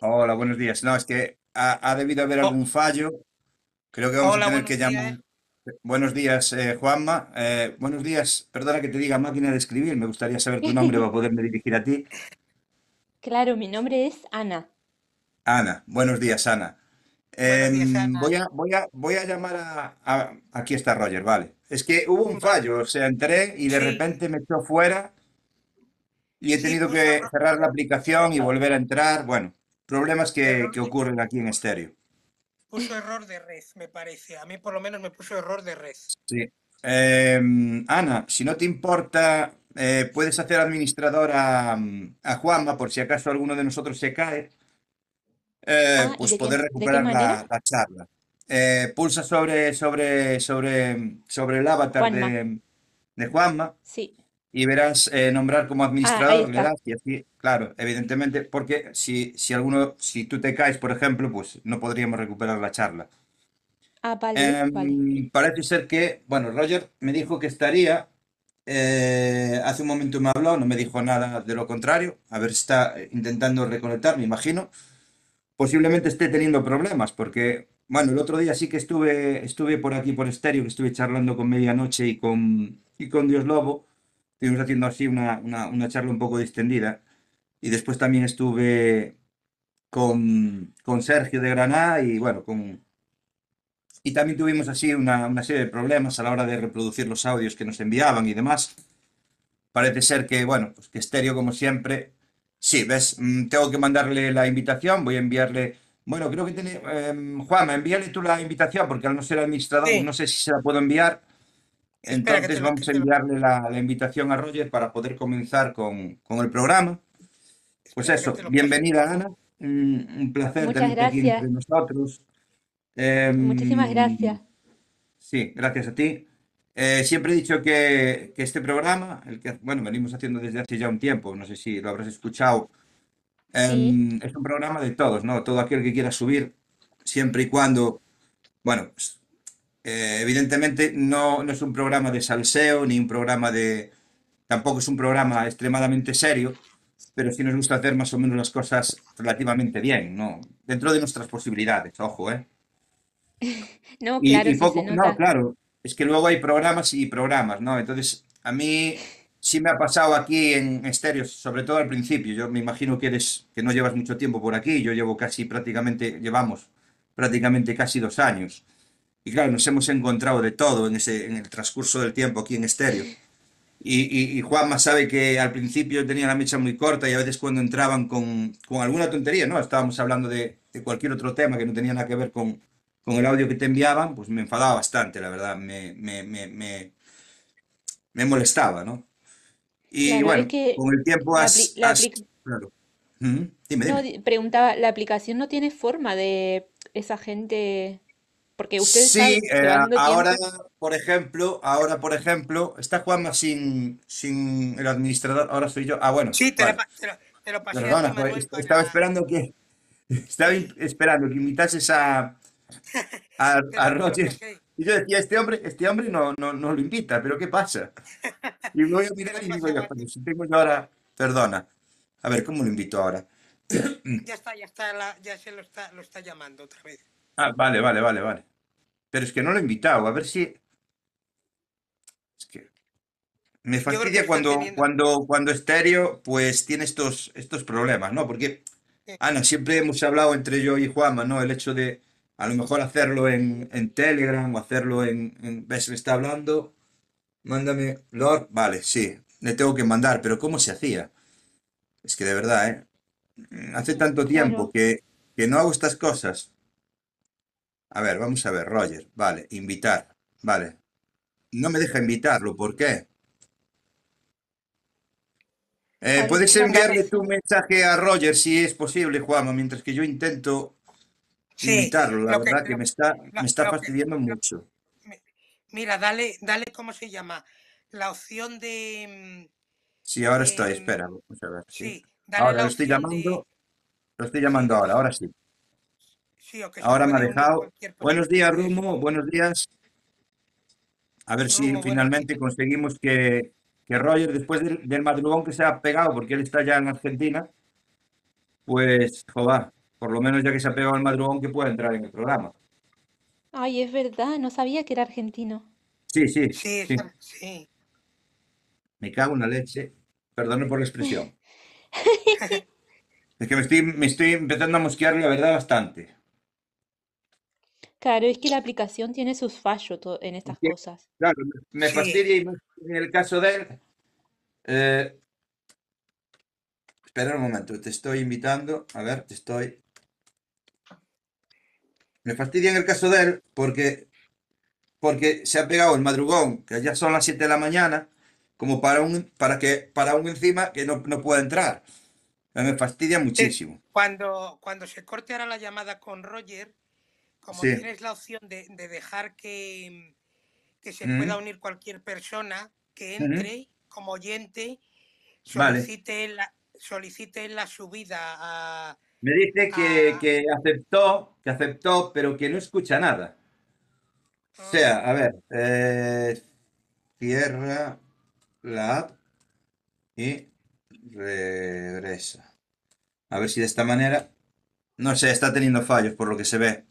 Hola, buenos días. No, es que ha, ha debido haber Oh. algún fallo. Creo que vamos Hola, a tener que llamar. días. Buenos días, eh, Juanma. Eh, buenos días. Perdona que te diga máquina de escribir. Me gustaría saber tu nombre para poderme dirigir a ti. Claro, mi nombre es Ana. Ana. Buenos días, Ana. Buenos días, Em, Ana. voy a, voy a, voy a llamar a, a- Aquí está Roger, vale. Es que hubo un fallo. O sea, entré y de Sí. repente me echó fuera y he tenido que cerrar la aplicación y volver a entrar. Bueno, problemas que, que ocurren aquí en estéreo. Puso error de red, me parece. A mí por lo menos me puso error de red. Sí. Em, Ana, si no te importa, eh, puedes hacer administrador a, mm, a Juanma por si acaso alguno de nosotros se cae, eh, Ah, ¿y pues poder qué recuperar la, la charla. Eh, pulsa sobre, sobre, sobre, sobre el avatar Juanma. de, de Juanma Sí. y verás eh, nombrar como Ah, ahí administrador, le das y así, claro, evidentemente, porque si, si alguno, si tú te caes, por ejemplo, pues no podríamos recuperar la charla. Ah, vale, vale. Em, parece ser que, bueno, Roger me dijo que estaría, eh, hace un momento me habló, no me dijo nada de lo contrario, a ver está intentando reconectar, me imagino. Posiblemente esté teniendo problemas, porque, bueno, el otro día sí que estuve, estuve por aquí por estéreo, que estuve charlando con Medianoche y con, y con Dios Lobo, estuvimos haciendo así una, una, una charla un poco distendida, y después también estuve con, con Sergio de Granada y, bueno, con, y también tuvimos así una, una serie de problemas a la hora de reproducir los audios que nos enviaban y demás. Parece ser que, bueno, pues que estéreo como siempre. Sí, ves, Mm, tengo que mandarle la invitación, voy a enviarle. Bueno, creo que tiene. em, Juanma, envíale tú la invitación, porque al no ser administrador, Sí. no sé si se la puedo enviar. Entonces lo- vamos a enviarle la, la invitación a Roger para poder comenzar con, con el programa. Pues eso, bienvenida Ana, un, un placer Muchas tenerte aquí gracias. entre nosotros. Em, Muchísimas gracias. Sí, gracias a ti. Eh, siempre he dicho que, que este programa, el que, bueno, venimos haciendo desde hace ya un tiempo, no sé si lo habrás escuchado, em, es un programa de todos, ¿no? Todo aquel que quiera subir, siempre y cuando, bueno, pues, eh, evidentemente no, no es un programa de salseo, ni un programa de, tampoco es un programa extremadamente serio, pero sí nos gusta hacer más o menos las cosas relativamente bien, ¿no? Dentro de nuestras posibilidades, ojo, ¿eh? No, claro, y sí poco, se no, claro, es que luego hay programas y programas, ¿no? Entonces, a mí sí me ha pasado aquí en estéreo, sobre todo al principio. Yo me imagino que eres, que no llevas mucho tiempo por aquí, yo llevo casi prácticamente, llevamos prácticamente casi dos años. Y claro, nos hemos encontrado de todo en ese, en el transcurso del tiempo aquí en estéreo. Y, y, y Juanma sabe que al principio tenía la mecha muy corta y a veces cuando entraban con, con alguna tontería, ¿no? Estábamos hablando de, de cualquier otro tema que no tenía nada que ver con, con el audio que te enviaban, pues me enfadaba bastante, la verdad, me, me, me, me, molestaba, ¿no? Y Claro, bueno, es que con el tiempo has, la has- claro. Ujú, Dime, no, dime. di- preguntaba, la aplicación no tiene forma de esa gente, porque usted está Sí, eh, llevando ahora, tiempo. por ejemplo, ahora, por ejemplo, está Juanma sin, sin el administrador, ahora soy yo. Ah, bueno, Sí, te, vale. lo, te lo pasé Perdona, joder, para... estaba esperando que, estaba esperando que invitases a, a, a Roger. Y yo decía, este hombre, este hombre no, no, no lo invita, pero ¿qué pasa? Y me voy a mirar y digo, yo, si tengo yo ahora, perdona. A ver, ¿cómo lo invito ahora? Ya está, ya está, la- ya se lo está, lo está llamando otra vez. Ah, vale, vale, vale, vale. Pero es que no lo he invitado, a ver si... Es que me fastidia cuando, teniendo... cuando, cuando estéreo, pues tiene estos, estos problemas, ¿no? Porque Eh, Ana, siempre hemos hablado entre yo y Juanma, ¿no? El hecho de a lo mejor hacerlo en, en Telegram o hacerlo en, en- ¿Ves? Me está hablando. Mándame, Lord. Vale, sí, le tengo que mandar, pero ¿cómo se hacía? Es que de verdad, ¿eh? Hace tanto tiempo que, que no hago estas cosas. A ver, vamos a ver, Roger. Vale, invitar. Vale. No me deja invitarlo, ¿por qué? Eh, puedes enviarle tu mensaje a Roger si es posible, Juanma, mientras que yo intento Sí, invitarlo. La que, verdad que me está, lo- me está que, fastidiando mucho. mi- mira, dale, dale, ¿cómo se llama? La opción de, Sí, ahora mm, estoy, espera, vamos a ver, sí. sí, dale Ahora la lo estoy de, llamando, lo estoy llamando ahora, ahora sí. Que Ahora me ha dejado. Buenos días, Rumo, buenos días. A ver si Rumo, finalmente días. conseguimos que, que Roger, después del, del madrugón que se ha pegado, porque él está ya en Argentina, pues, joder, por lo menos ya que se ha pegado el madrugón, que pueda entrar en el programa. Ay, es verdad, no sabía que era argentino. Sí, sí, Sí, sí. Me cago en la leche. Perdone por la expresión. Es que me estoy, me estoy empezando a mosquear, la verdad, bastante. Claro, es que la aplicación tiene sus fallos en Es estas cosas. claro, me Sí. fastidia y más en el caso de él. eh, espera un momento, te estoy invitando. A ver, te estoy. Me fastidia en el caso de él porque, porque se ha pegado el madrugón, que ya son las 7 de la mañana, como para un, para que, para un encima que no, no pueda entrar. Me fastidia muchísimo. Cuando, cuando se corte ahora la llamada con Roger, como Sí. tienes la opción de, de dejar que, que se Mm, pueda unir cualquier persona que entre como oyente, Vale. solicite la, solicite la subida a, Me dice que, a- que aceptó, que aceptó, pero que no escucha nada. O sea, a ver, eh, cierra la app y regresa. A ver si de esta manera, no sé, está teniendo fallos por lo que se ve.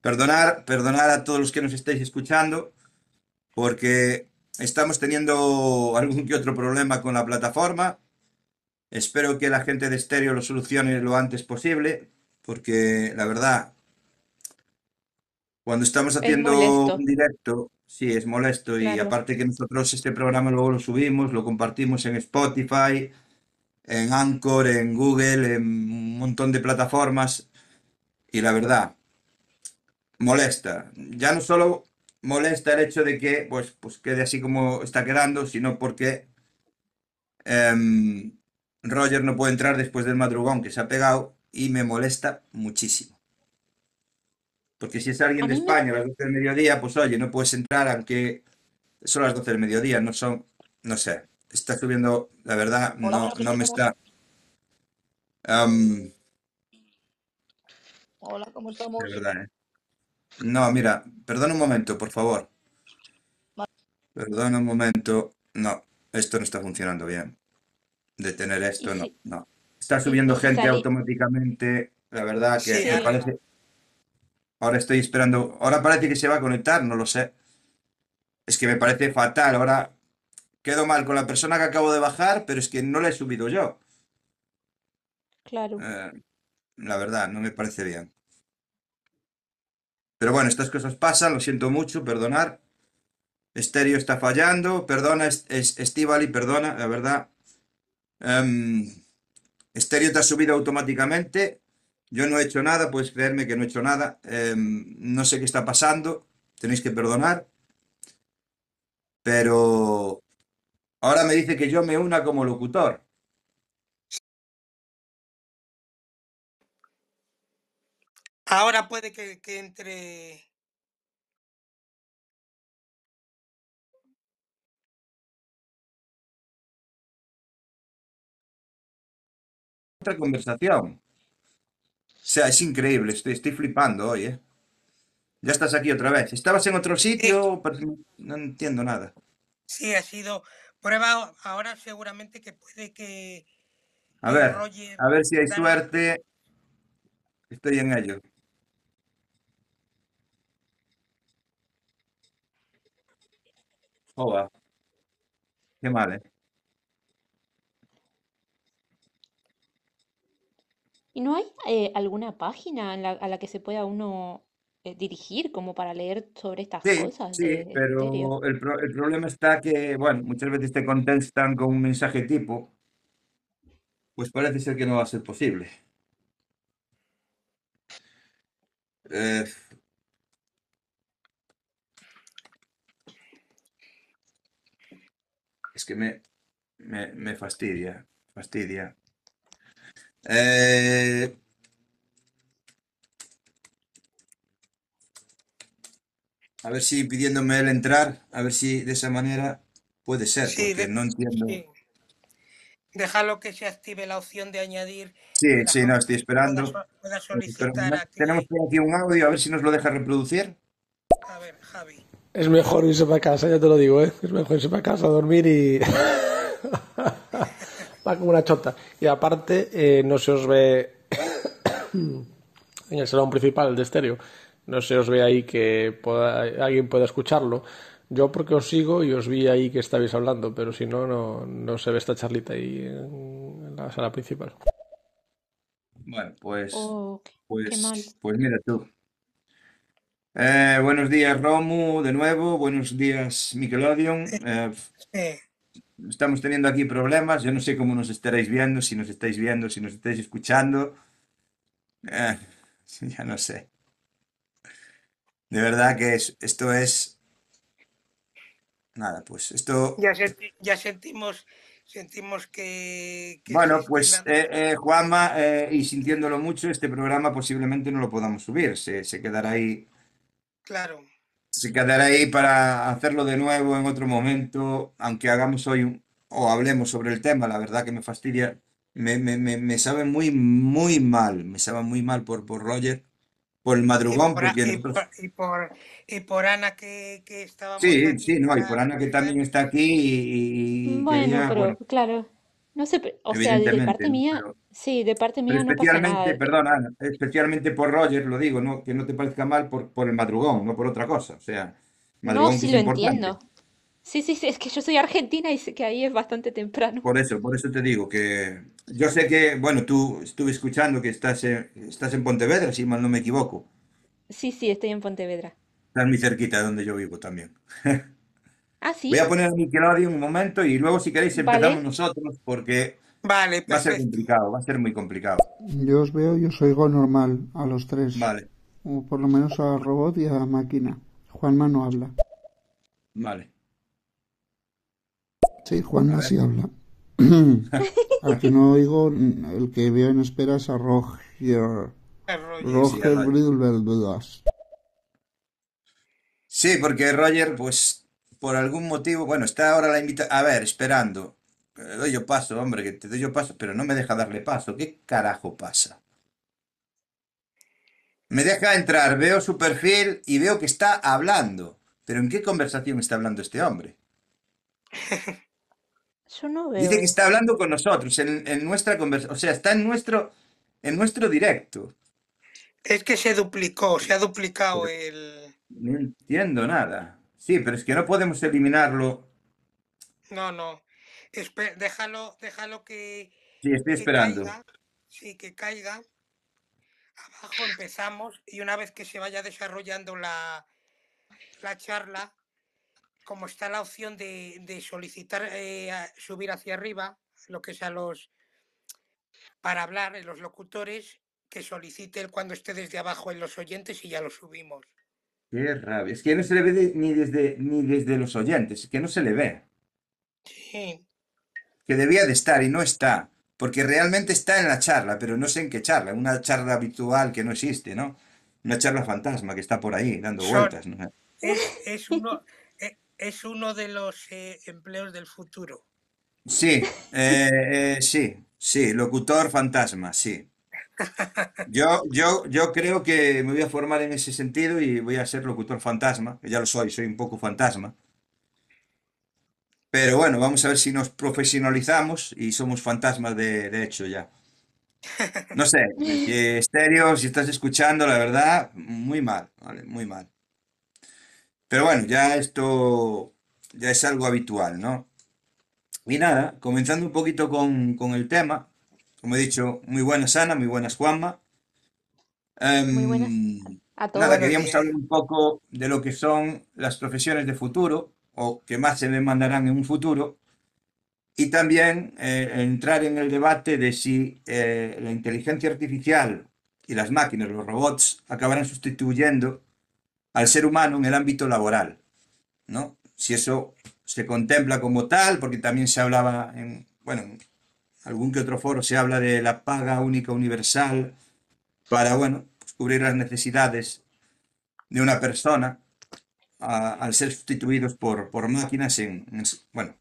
Perdonar, perdonar a todos los que nos estáis escuchando, porque estamos teniendo algún que otro problema con la plataforma. Espero que la gente de Stereo lo solucione lo antes posible, porque la verdad, cuando estamos Es haciendo un directo, sí, es molesto. Y aparte que nosotros este programa luego lo subimos, lo compartimos en Spotify, en Anchor, en Google, en un montón de plataformas. Y la verdad, molesta. Ya no solo molesta el hecho de que pues, pues quede así como está quedando, sino porque em, Roger no puede entrar después del madrugón que se ha pegado y me molesta muchísimo. Porque si es alguien A de me... España a las 12 del mediodía, pues oye, no puedes entrar aunque son las 12 del mediodía, no son, no sé, está subiendo, la verdad, no, no me días, ¿cómo, está, em, hola, ¿cómo de estamos? verdad, ¿eh? No, mira, perdona un momento, por favor. Perdona un momento. No, esto no está funcionando bien. Detener esto, no, no. Está subiendo gente automáticamente. La verdad que me ahora, parece. Ahora estoy esperando. Ahora parece que se va a conectar, no lo sé. Es que me parece fatal. Ahora quedo mal con la persona que acabo de bajar, pero es que no la he subido yo. Claro. Eh, la verdad, no me parece bien. Pero bueno, estas cosas pasan, lo siento mucho, perdonar. Estéreo está fallando, perdona, es, es, Estivali, perdona, la verdad. Em, Estéreo te ha subido automáticamente. Yo no he hecho nada, puedes creerme que no he hecho nada. Em, no sé qué está pasando, tenéis que perdonar. Pero ahora me dice que yo me una como locutor. Ahora puede que, que entre. Otra conversación. O sea, es increíble, estoy, estoy flipando hoy, ¿eh? Ya estás aquí otra vez. ¿Estabas en otro sitio? No entiendo nada. sí, ha sido prueba. Ahora seguramente que puede que, A ver, Roger a ver si hay suerte. Estoy en ello. Joder, qué mal, ¿eh? ¿Y no hay eh, alguna página en la- a la que se pueda uno eh, dirigir como para leer sobre estas Sí, cosas sí, de estéreo? pero el, pro- el problema está que, bueno, muchas veces te contestan con un mensaje tipo, pues parece ser que no va a ser posible. Eh, es que me, me, me fastidia, fastidia. Eh, a ver si pidiéndome el entrar, a ver si de esa manera puede ser, Sí, porque de- no entiendo. sí. Déjalo que se active la opción de añadir. Sí, la sí, no, estoy esperando. Pueda, pueda solicitar tenemos aquí un audio, a ver si nos lo deja reproducir. A ver, Javi. Es mejor irse para casa, ya te lo digo, ¿eh? Es mejor irse para casa a dormir y... Va como una chota. Y aparte, eh, no se os ve en el salón principal de estéreo. No se os ve ahí que pueda- alguien pueda escucharlo. Yo porque os sigo y os vi ahí que estabais hablando, pero si no, no, no se ve esta charlita ahí en, en la sala principal. Bueno, pues, Oh, qué, qué mal. pues, pues mira tú. Eh, buenos días, Romu, de nuevo. Buenos días, Nickelodeon. Eh, estamos teniendo aquí problemas. Yo no sé cómo nos estaréis viendo, si nos estáis viendo, si nos estáis escuchando. Eh, ya no sé. De verdad que es- esto es... Nada, pues esto... Ya, senti- ya sentimos, sentimos que, que Bueno, pues Juanma, y sintiéndolo mucho, este programa posiblemente no lo podamos subir. Se, se quedará ahí, Claro. se quedará ahí para hacerlo de nuevo en otro momento, aunque hagamos hoy un- o hablemos sobre el tema. La verdad que me fastidia, me, me, me, me sabe muy, muy mal, me sabe muy mal por, por Roger, por el Y madrugón, por, a- porque y nosotros... por, y por, y por Ana que, que estábamos Sí, sí, no, y por Ana que también está aquí y, y Bueno, quería, pero bueno, claro, no sé, o sea, de parte ¿no? mía, Pero... sí, de parte mía no pasa nada. especialmente, perdona, Ana, especialmente por Roger, lo digo, no, que no te parezca mal por, por el madrugón, no por otra cosa. O sea, No, madrugón que sí es lo importante. entiendo. Sí, sí, sí, es que yo soy argentina y sé que ahí es bastante temprano. Por eso, por eso te digo que yo sé que, bueno, tú estuve escuchando que estás en, estás en Pontevedra, si mal no me equivoco. Sí, sí, estoy en Pontevedra. Estás muy cerquita de donde yo vivo también. Ah, sí, Voy a poner a Nickelodeon un momento y luego si queréis empezamos vale. nosotros porque Vale, va a ser complicado, va a ser muy complicado. Yo os veo y os oigo normal a los tres. Vale, O por lo menos a robot y a máquina. Juanma no habla. vale. Sí, Juanma sí habla. Al que no oigo, el que veo en espera es a Roger. Roger. Sí. Bridleberg. Sí, porque Roger, pues, por algún motivo, bueno, está ahora la invita, a ver, esperando. Le doy yo paso, hombre, que te doy yo paso, pero no me deja darle paso. ¿Qué carajo pasa? Me deja entrar, veo su perfil y veo que está hablando. Pero ¿en qué conversación está hablando este hombre? Yo no Dice que veo. está hablando con nosotros, en, en nuestra conversación, o sea, está en nuestro, en nuestro directo. Es que se duplicó, se ha duplicado Pero el... no entiendo nada. Sí, pero es que no podemos eliminarlo. No, no. Espe- déjalo, déjalo que, Sí, estoy que esperando. caiga. Sí, que caiga. Abajo empezamos y una vez que se vaya desarrollando la, la charla, como está la opción de, de solicitar eh, subir hacia arriba, lo que es a los para hablar en los locutores, que solicite cuando esté desde abajo en los oyentes y ya lo subimos. Qué rabia. Es que no se le ve de- ni desde, ni desde los oyentes, es que no se le ve. Sí, Que debía de estar y no está. Porque realmente está en la charla, pero no sé en qué charla. Una charla habitual que no existe, ¿no? Una charla fantasma que está por ahí dando son, vueltas. ¿no? es, es uno, e- es uno de los eh, empleos del futuro. Sí, eh, eh, sí, sí, locutor fantasma, sí. Yo, yo, yo creo que me voy a formar en ese sentido y voy a ser locutor fantasma, que ya lo soy, soy un poco fantasma. Pero bueno, vamos a ver si nos profesionalizamos y somos fantasmas de, de hecho ya. No sé, estéreo, si estás escuchando, la verdad, muy mal, ¿vale? Muy mal. Pero bueno, ya esto ya es algo habitual, ¿no? Y nada, comenzando un poquito con, con el tema, como he dicho, muy buenas Ana, muy buenas Juanma. Muy buenas Em, a todos. nada, queríamos hablar un poco de lo que son las profesiones de futuro o que más se demandarán en un futuro y también eh, entrar en el debate de si eh, la inteligencia artificial y las máquinas, los robots, acabarán sustituyendo al ser humano en el ámbito laboral, ¿no? Si eso se contempla como tal, porque también se hablaba en, bueno, en algún que otro foro se habla de la paga única universal para, bueno, pues cubrir las necesidades de una persona al ser sustituidos por, por máquinas en, en- bueno.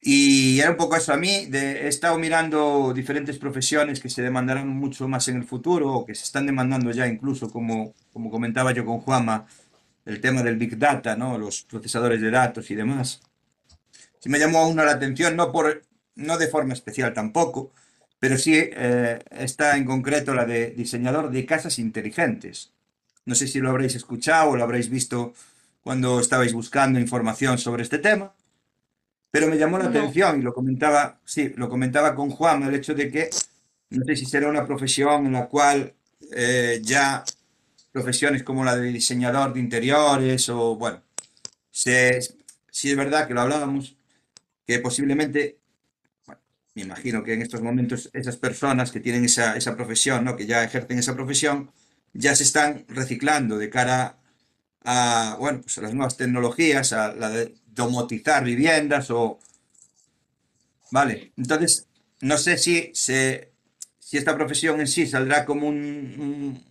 Y era un poco eso a mí, de, he estado mirando diferentes profesiones que se demandarán mucho más en el futuro o que se están demandando ya incluso, como, como comentaba yo con Juama, el tema del Big Data, ¿no? Los procesadores de datos y demás. Sí me llamó a la atención, no, por, no de forma especial tampoco, pero sí eh, está en concreto la de diseñador de casas inteligentes. No sé si lo habréis escuchado o lo habréis visto cuando estabais buscando información sobre este tema, pero me llamó la No. atención y lo comentaba, sí, lo comentaba con Juan, el hecho de que no sé si será una profesión en la cual eh, ya profesiones como la de diseñador de interiores o, bueno, sí es verdad que lo hablábamos, que posiblemente, me imagino que en estos momentos esas personas que tienen esa, esa profesión, ¿no? que ya ejercen esa profesión, ya se están reciclando de cara a, bueno, pues a las nuevas tecnologías, a la de domotizar viviendas o... Vale, entonces, no sé si, se, si esta profesión en sí saldrá como un, un-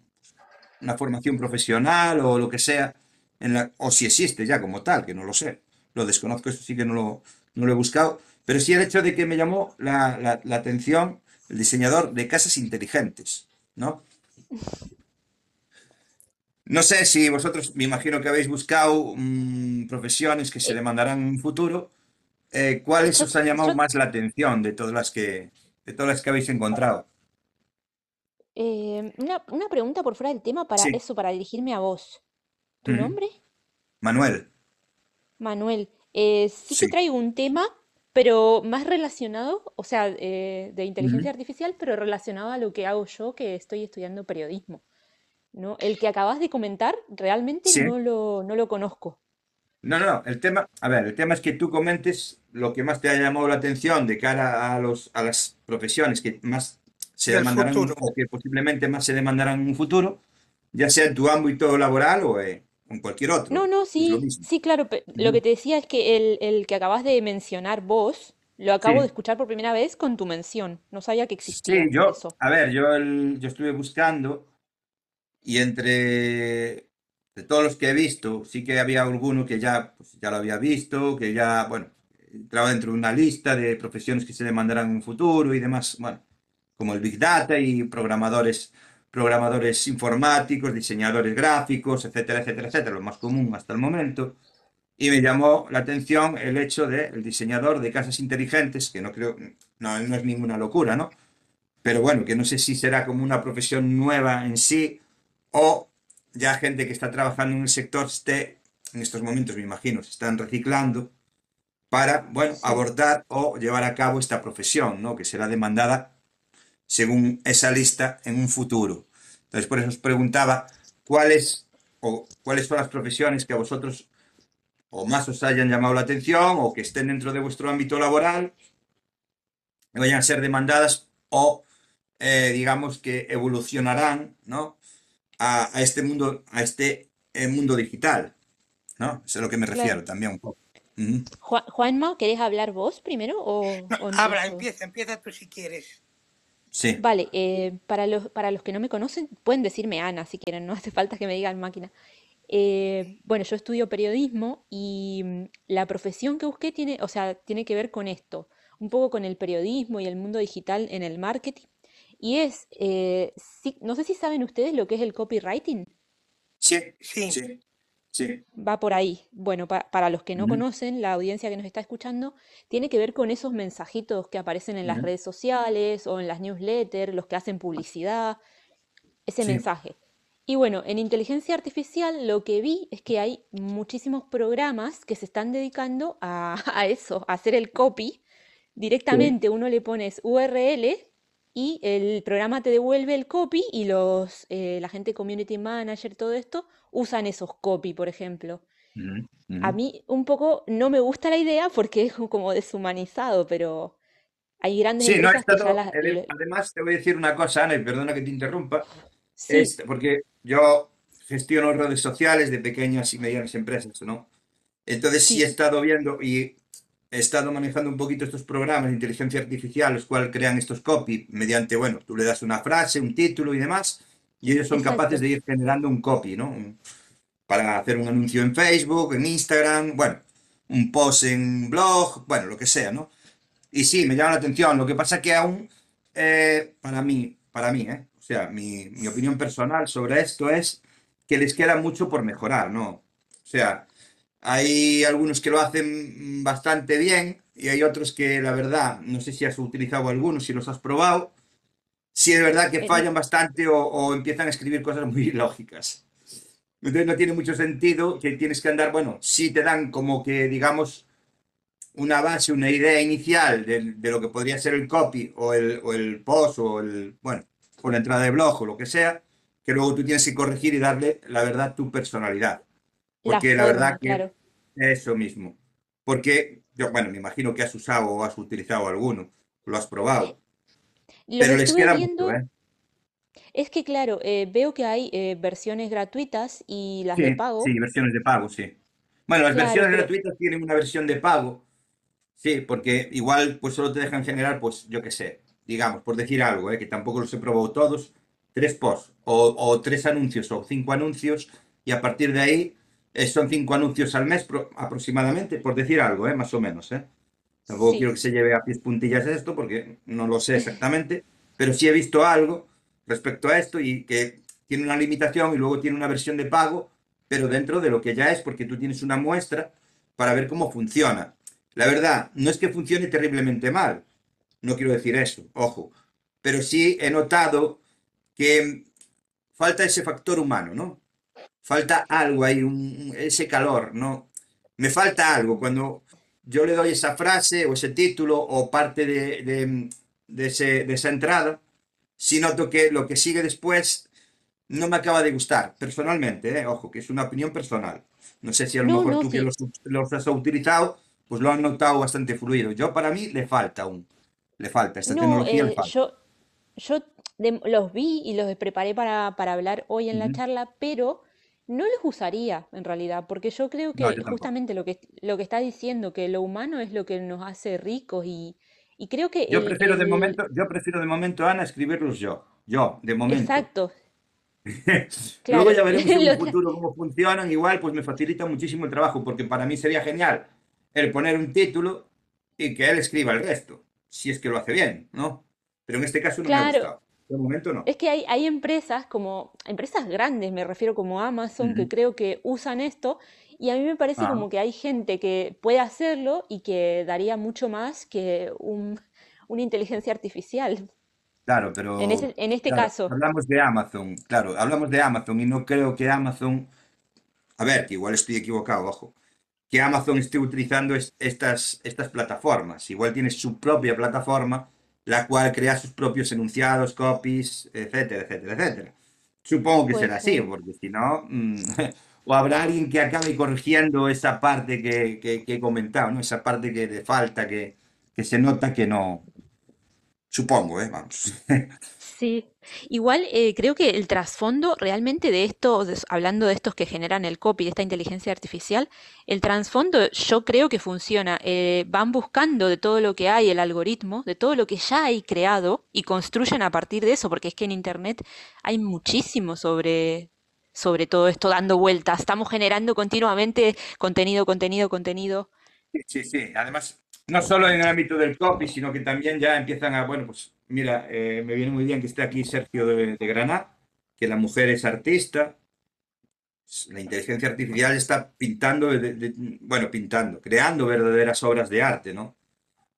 una formación profesional o lo que sea, en la- o si existe ya como tal, que no lo sé. Lo desconozco, eso sí que no lo, no lo he buscado. Pero sí el hecho de que me llamó la, la- la atención el diseñador de casas inteligentes, ¿no? No sé si vosotros, me imagino que habéis buscado mm, profesiones que se Eh, demandarán en un futuro. eh, ¿cuáles os ha llamado más la atención de todas las que, de todas las que habéis encontrado? eh, una, una pregunta por fuera del tema para Sí. eso, para dirigirme a vos. ¿Tu nombre? Manuel, Manuel. Eh, sí que traigo un tema, pero más relacionado, o sea, eh, de inteligencia Ujú. artificial, pero relacionado a lo que hago yo, que estoy estudiando periodismo, ¿no? El que acabas de comentar, realmente Sí. no lo, no lo conozco. No, no, el tema, a ver, el tema es que tú comentes lo que más te ha llamado la atención de cara a los, a las profesiones que más se demandarán futuro. o que posiblemente más se demandarán en un futuro, ya sea en tu ámbito laboral o eh, en cualquier No, otro, no, lo sí, sí, claro, lo que te decía es que el, el que acabas de mencionar vos, lo acabo de Sí, escuchar por primera vez con tu mención. No sabía que sí, existía yo, eso. a ver, yo, el- yo estuve buscando y entre de todos los que he visto, sí que había alguno que ya, pues, ya lo había visto, que ya, bueno, entraba dentro de una lista de profesiones que se demandarán en un futuro y demás, bueno, como el Big Data y programadores, programadores informáticos, diseñadores gráficos, etcétera, etcétera, etcétera, lo más común hasta el momento. Y me llamó la atención el hecho de el diseñador de casas inteligentes, que no creo, no, no es ninguna locura, ¿no? Pero bueno, que no sé si será como una profesión nueva en sí o ya gente que está trabajando en el sector esté, en estos momentos me imagino, se están reciclando para, bueno, abordar o llevar a cabo esta profesión, ¿no? Que será demandada según esa lista en un futuro. Entonces, por eso os preguntaba cuáles o cuáles son las profesiones que a vosotros o más os hayan llamado la atención o que estén dentro de vuestro ámbito laboral, que vayan a ser demandadas o eh, digamos que evolucionarán, ¿no? A, a este mundo, a este eh, mundo digital, ¿no? Eso es a lo que me Claro. refiero también un poco. Juanma, ¿querés hablar vos primero o, No, o habla, empieza, empieza tú si quieres. Sí. Vale, eh, para los, para los que no me conocen, pueden decirme Ana si quieren, no hace falta que me digan máquina. Eh, bueno, yo estudio periodismo y mm, la profesión que busqué tiene, o sea, tiene que ver con esto, un poco con el periodismo y el mundo digital en el marketing. Y es, eh, no sé si saben ustedes lo que es el copywriting. Sí, Sí, sí, sí. Va por ahí. Bueno, pa- para los que no Ujú, conocen, la audiencia que nos está escuchando, tiene que ver con esos mensajitos que aparecen en las ujú, redes sociales o en las newsletters, los que hacen publicidad, ese Sí. mensaje. Y bueno, en inteligencia artificial lo que vi es que hay muchísimos programas que se están dedicando a, a eso, a hacer el copy, directamente uno le pones URL y el programa te devuelve el copy y los, eh, la gente community manager, todo esto, usan esos copy, por ejemplo. A mí un poco no me gusta la idea porque es como deshumanizado, pero hay grandes Sí, no, he las... le- además te voy a decir una cosa, Ana, y perdona que te interrumpa, Sí, es porque yo gestiono redes sociales de pequeñas y medianas empresas, ¿no? Entonces sí he sí, estado viendo y he estado manejando un poquito estos programas de inteligencia artificial, los cuales crean estos copy mediante, bueno, tú le das una frase, un título y demás, y ellos son capaces de ir generando un copy, ¿no? Para hacer un anuncio en Facebook, en Instagram, bueno, un post en blog, bueno, lo que sea, ¿no? Y sí, me llama la atención. Lo que pasa que aún, eh, para mí, para mí, ¿eh? O sea, mi, mi opinión personal sobre esto es que les queda mucho por mejorar, ¿no? O sea, hay algunos que lo hacen bastante bien y hay otros que, la verdad, no sé si has utilizado algunos, si los has probado, si es verdad que En- fallan bastante o, o empiezan a escribir cosas muy ilógicas. Entonces no tiene mucho sentido que tienes que andar, bueno, sí te dan como que, digamos, una base, una idea inicial de, de lo que podría ser el copy o el, o el post o el, bueno, o la entrada de blog o lo que sea, que luego tú tienes que corregir y darle, la verdad, tu personalidad. la Porque la verdad que claro. Eso mismo. Porque yo, bueno, me imagino que has usado o has utilizado alguno, lo has probado, Los pero les estuve queda mucho, viendo, ¿eh? es que claro, eh, veo que hay eh, versiones gratuitas y las de pago, sí, versiones de pago, sí. Bueno, las claro, versiones pero gratuitas tienen una versión de pago, sí, porque igual pues solo te dejan generar, pues yo qué sé, digamos, por decir algo, ¿eh? que tampoco los he probado todos, tres posts o, o tres anuncios o cinco anuncios y a partir de ahí eh, son cinco anuncios al mes pro- aproximadamente, por decir algo, ¿eh? Más o menos, ¿eh? Tampoco sí. quiero que se lleve a pies puntillas esto porque no lo sé exactamente, pero sí he visto algo respecto a esto y que tiene una limitación y luego tiene una versión de pago, pero dentro de lo que ya es, porque tú tienes una muestra para ver cómo funciona. La verdad, no es que funcione terriblemente mal, no quiero decir eso, ojo, pero sí he notado que falta ese factor humano, ¿no? Falta algo ahí, un- ese calor, ¿no? Me falta algo cuando yo le doy esa frase o ese título o parte de, de- de ese- de esa entrada, si noto que lo que sigue después no me acaba de gustar, personalmente, ¿eh? Ojo, que es una opinión personal. No sé si a lo No, mejor no, tú que los, los has utilizado, pues lo has notado bastante fluido. Yo para mí le falta aún, le falta, esta No, tecnología le eh, falta. yo, yo de- los vi y los preparé para, para hablar hoy en la charla, pero no los usaría en realidad, porque yo creo No, que yo justamente lo que, lo que está diciendo, que lo humano es lo que nos hace ricos y, y creo que Yo el, prefiero de el... momento, yo prefiero de momento, Ana, escribirlos yo. Yo, de momento. Exacto, Luego ya veremos en tra- futuro cómo funcionan. Igual, pues me facilita muchísimo el trabajo, porque para mí sería genial el poner un título y que él escriba el resto, si es que lo hace bien, ¿no? Pero en este caso no me ha gustado. De momento no. Es que hay, hay empresas como, empresas grandes, me refiero como Amazon, que creo que usan esto, y a mí me parece Ah, como que hay gente que puede hacerlo y que daría mucho más que un- una inteligencia artificial. claro, En pero ese, en este claro, caso, hablamos de Amazon, claro, hablamos de Amazon y no creo que Amazon, a ver, que igual estoy equivocado, ojo, que Amazon esté utilizando es- estas, estas plataformas. Igual tiene su propia plataforma, la cual crea sus propios enunciados, copies, etcétera, etcétera, etcétera. Supongo que puede será así, porque si no, mm, o habrá alguien que acabe corrigiendo esa parte que, que- que he comentado, ¿no? Esa parte que le falta, que, que se nota que no. Supongo, ¿eh? Vamos. Sí, igual eh, creo que el trasfondo realmente de esto, de- hablando de estos que generan el copy, de esta inteligencia artificial, el trasfondo yo creo que funciona. eh, van buscando de todo lo que hay, el algoritmo, de todo lo que ya hay creado y construyen a partir de eso, porque es que en Internet hay muchísimo sobre, sobre todo esto dando vueltas. Estamos generando continuamente contenido, contenido, contenido. Sí, sí, sí. Además, no solo en el ámbito del copy, sino que también ya empiezan a, bueno, pues mira, eh, me viene muy bien que esté aquí Sergio de, de Granada, que la mujer es artista. La inteligencia artificial está pintando, de- de- bueno, pintando, creando verdaderas obras de arte, ¿no?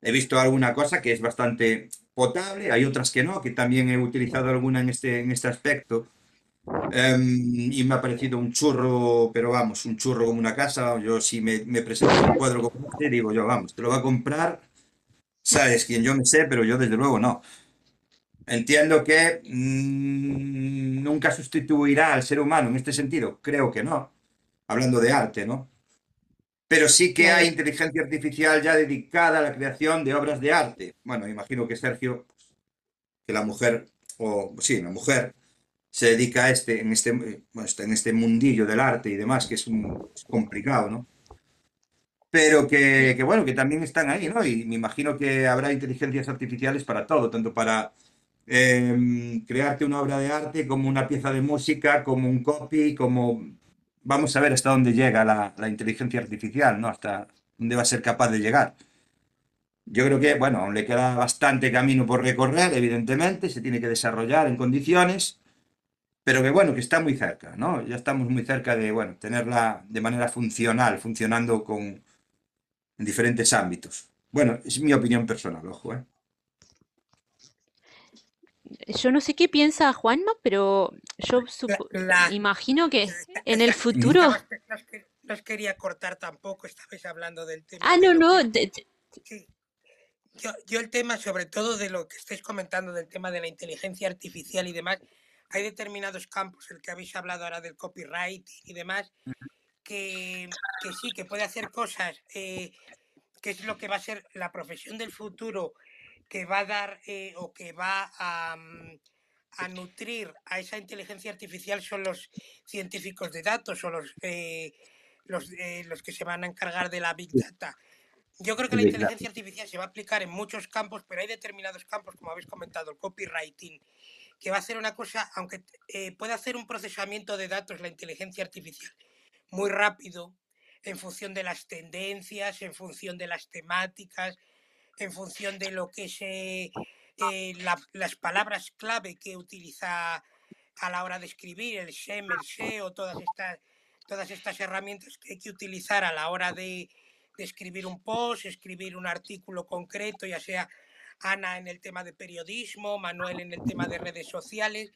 He visto alguna cosa que es bastante potable, hay otras que no, que también he utilizado alguna en este, en este aspecto. Em, y me ha parecido un churro, pero vamos, un churro como una casa. Yo si me, me presento un cuadro como este, digo yo, vamos, te lo va a comprar sabes quién yo me sé, pero yo desde luego no. Entiendo que mm, nunca sustituirá al ser humano en este sentido, creo que no, hablando de arte, ¿no? Pero sí que hay inteligencia artificial ya dedicada a la creación de obras de arte. Bueno, imagino que Sergio, que la mujer, o sí, la mujer, se dedica a este, en este, en este mundillo del arte y demás, que es, un- es complicado, ¿no? Pero que, bueno, que también están ahí, ¿no? Y me imagino que habrá inteligencias artificiales para todo, tanto para em, crearte una obra de arte como una pieza de música, como un copy, como... Vamos a ver hasta dónde llega la, la inteligencia artificial, ¿no? Hasta dónde va a ser capaz de llegar. Yo creo que, bueno, aún le queda bastante camino por recorrer, evidentemente, se tiene que desarrollar en condiciones, pero que bueno, que está muy cerca, ¿no? Ya estamos muy cerca de, bueno, tenerla de manera funcional, funcionando con, en diferentes ámbitos. Bueno, es mi opinión personal, ojo, ¿eh? Yo no sé qué piensa Juanma, pero yo La, imagino que en el futuro... no os que- no os quería cortar tampoco, estabais hablando del tema Ah, no, no, que... Sí, yo, yo el tema, sobre todo de lo que estáis comentando del tema de la inteligencia artificial y demás, hay determinados campos, el que habéis hablado ahora del copyright y demás, que, que sí, que puede hacer cosas, eh, que es lo que va a ser la profesión del futuro, que va a dar eh, o que va a, mm, a nutrir a esa inteligencia artificial son los científicos de datos o los, eh, los, eh, los que se van a encargar de la Big Data. Yo creo que la inteligencia artificial se va a aplicar en muchos campos, pero hay determinados campos, como habéis comentado, el copywriting, que va a hacer una cosa, aunque eh, puede hacer un procesamiento de datos la inteligencia artificial muy rápido, en función de las tendencias, en función de las temáticas, en función de lo que es eh, eh, la- las palabras clave que utiliza a la hora de escribir, el SEM, el SEO, todas estas, todas estas herramientas que hay que utilizar a la hora de, de escribir un post, escribir un artículo concreto, ya sea Ana en el tema de periodismo, Manuel en el tema de redes sociales.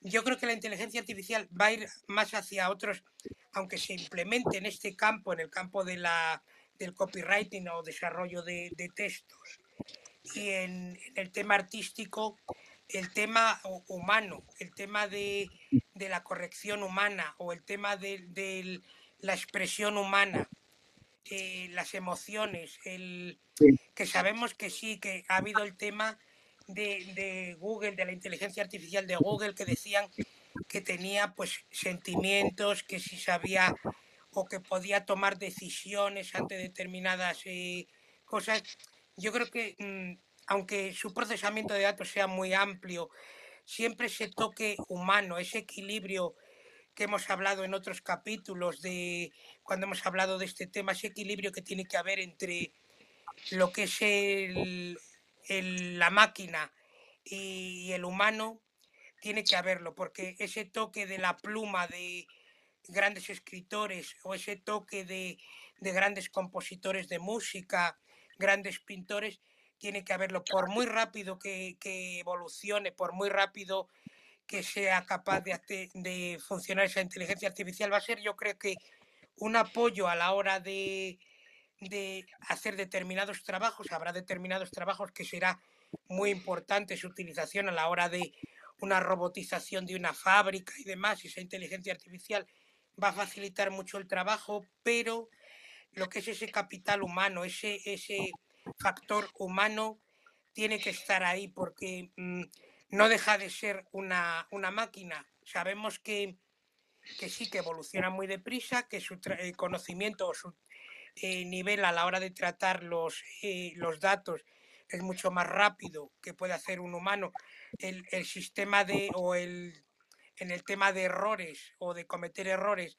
Yo creo que la inteligencia artificial va a ir más hacia otros, aunque se implemente en este campo, en el campo de la, del copywriting o desarrollo de, de textos, y en, en el tema artístico, el tema hu- humano, el tema de, de la corrección humana o el tema de, de la expresión humana, eh, las emociones, el, que sabemos que sí, que ha habido el tema de, Google, de la inteligencia artificial de Google, que decían que tenía pues sentimientos, que si sabía o que podía tomar decisiones ante determinadas eh, cosas. Yo creo que mm, aunque su procesamiento de datos sea muy amplio, siempre ese toque humano, ese equilibrio que hemos hablado en otros capítulos de cuando hemos hablado de este tema, ese equilibrio que tiene que haber entre lo que es el, el- la máquina y el humano, tiene que haberlo, porque ese toque de la pluma de grandes escritores o ese toque de, de grandes compositores de música, grandes pintores, tiene que haberlo. Por muy rápido que, que evolucione, por muy rápido que sea capaz de, de funcionar esa inteligencia artificial, va a ser yo creo que un apoyo a la hora de, de hacer determinados trabajos. Habrá determinados trabajos que será muy importante su utilización a la hora de una robotización de una fábrica y demás. y Esa inteligencia artificial va a facilitar mucho el trabajo, pero lo que es ese capital humano, ese, ese factor humano, tiene que estar ahí porque mm, no deja de ser una, una máquina. Sabemos que, que sí, que evoluciona muy deprisa, que su eh, conocimiento o su eh, nivel a la hora de tratar los, eh, los datos es mucho más rápido que puede hacer un humano. El, el sistema de, o el, en el tema de errores o de cometer errores,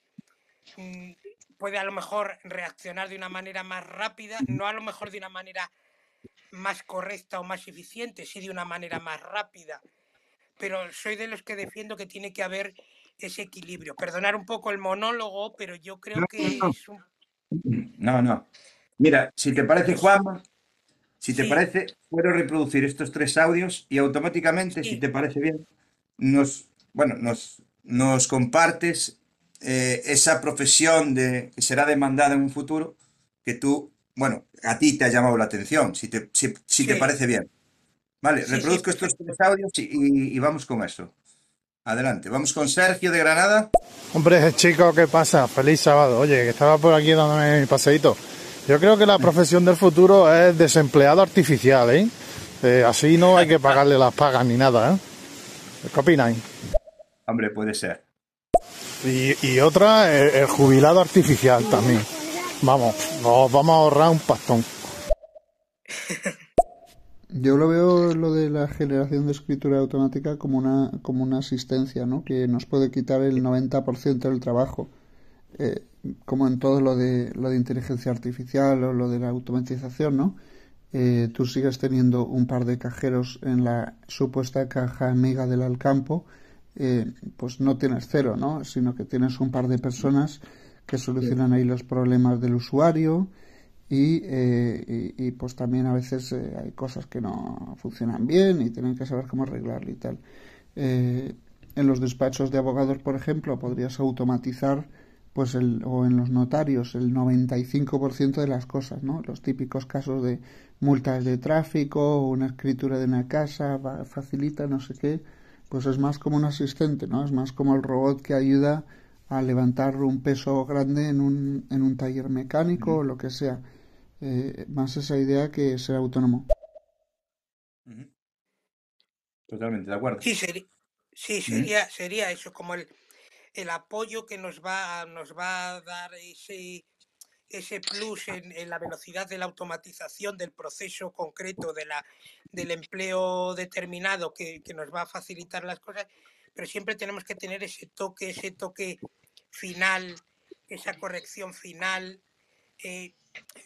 mm, puede a lo mejor reaccionar de una manera más rápida, no a lo mejor de una manera más correcta o más eficiente, sí de una manera más rápida. Pero soy de los que defiendo que tiene que haber ese equilibrio. Perdonar un poco el monólogo, pero yo creo que es un... no, no. Mira, si te parece, Juan, si te Sí, parece, puedo reproducir estos tres audios y automáticamente, si te parece bien, nos, bueno, nos, nos compartes eh, esa profesión de, que será demandada en un futuro, que tú bueno, a ti te ha llamado la atención, si te, si, si te parece bien. Vale, reproduzco estos tres audios y, y- y vamos con eso. Adelante, vamos con Sergio de Granada. Hombre, chico, ¿qué pasa? Feliz sábado. Oye, que estaba por aquí dándome mi paseíto. Yo creo que la profesión del futuro es desempleado artificial, ¿eh? Eh, así no hay que pagarle las pagas ni nada, ¿eh? ¿Qué opináis? Hombre, puede ser. Y, y otra, el, el jubilado artificial también. Vamos, nos vamos a ahorrar un pastón. Yo lo veo lo de la generación de escritura automática como una, como una asistencia, ¿no? Que nos puede quitar el 90% del trabajo. Eh, como en todo lo de, lo de inteligencia artificial o lo de la automatización, ¿no? Eh, tú sigues teniendo un par de cajeros en la supuesta caja amiga del Alcampo, eh, pues no tienes cero, ¿no? Sino que tienes un par de personas que solucionan ahí los problemas del usuario y, eh, y, y, pues también a veces eh, hay cosas que no funcionan bien y tienen que saber cómo arreglarlo y tal. Eh, en los despachos de abogados, por ejemplo, podrías automatizar pues el, o en los notarios el 95% de las cosas, ¿no? Los típicos casos de multas de tráfico una escritura de una casa va, facilita no sé qué, pues es más como un asistente, ¿no? Es más como el robot que ayuda a levantar un peso grande en un, en un taller mecánico o lo que sea. Eh, más esa idea que ser autónomo. Totalmente de acuerdo. sí, seri- sí, sería, sería eso, como el, el apoyo que nos va, a- nos va a dar ese, ese plus en, en la velocidad de la automatización del proceso concreto de la, del empleo determinado que, que nos va a facilitar las cosas, pero siempre tenemos que tener ese toque, ese toque final, esa corrección final. eh,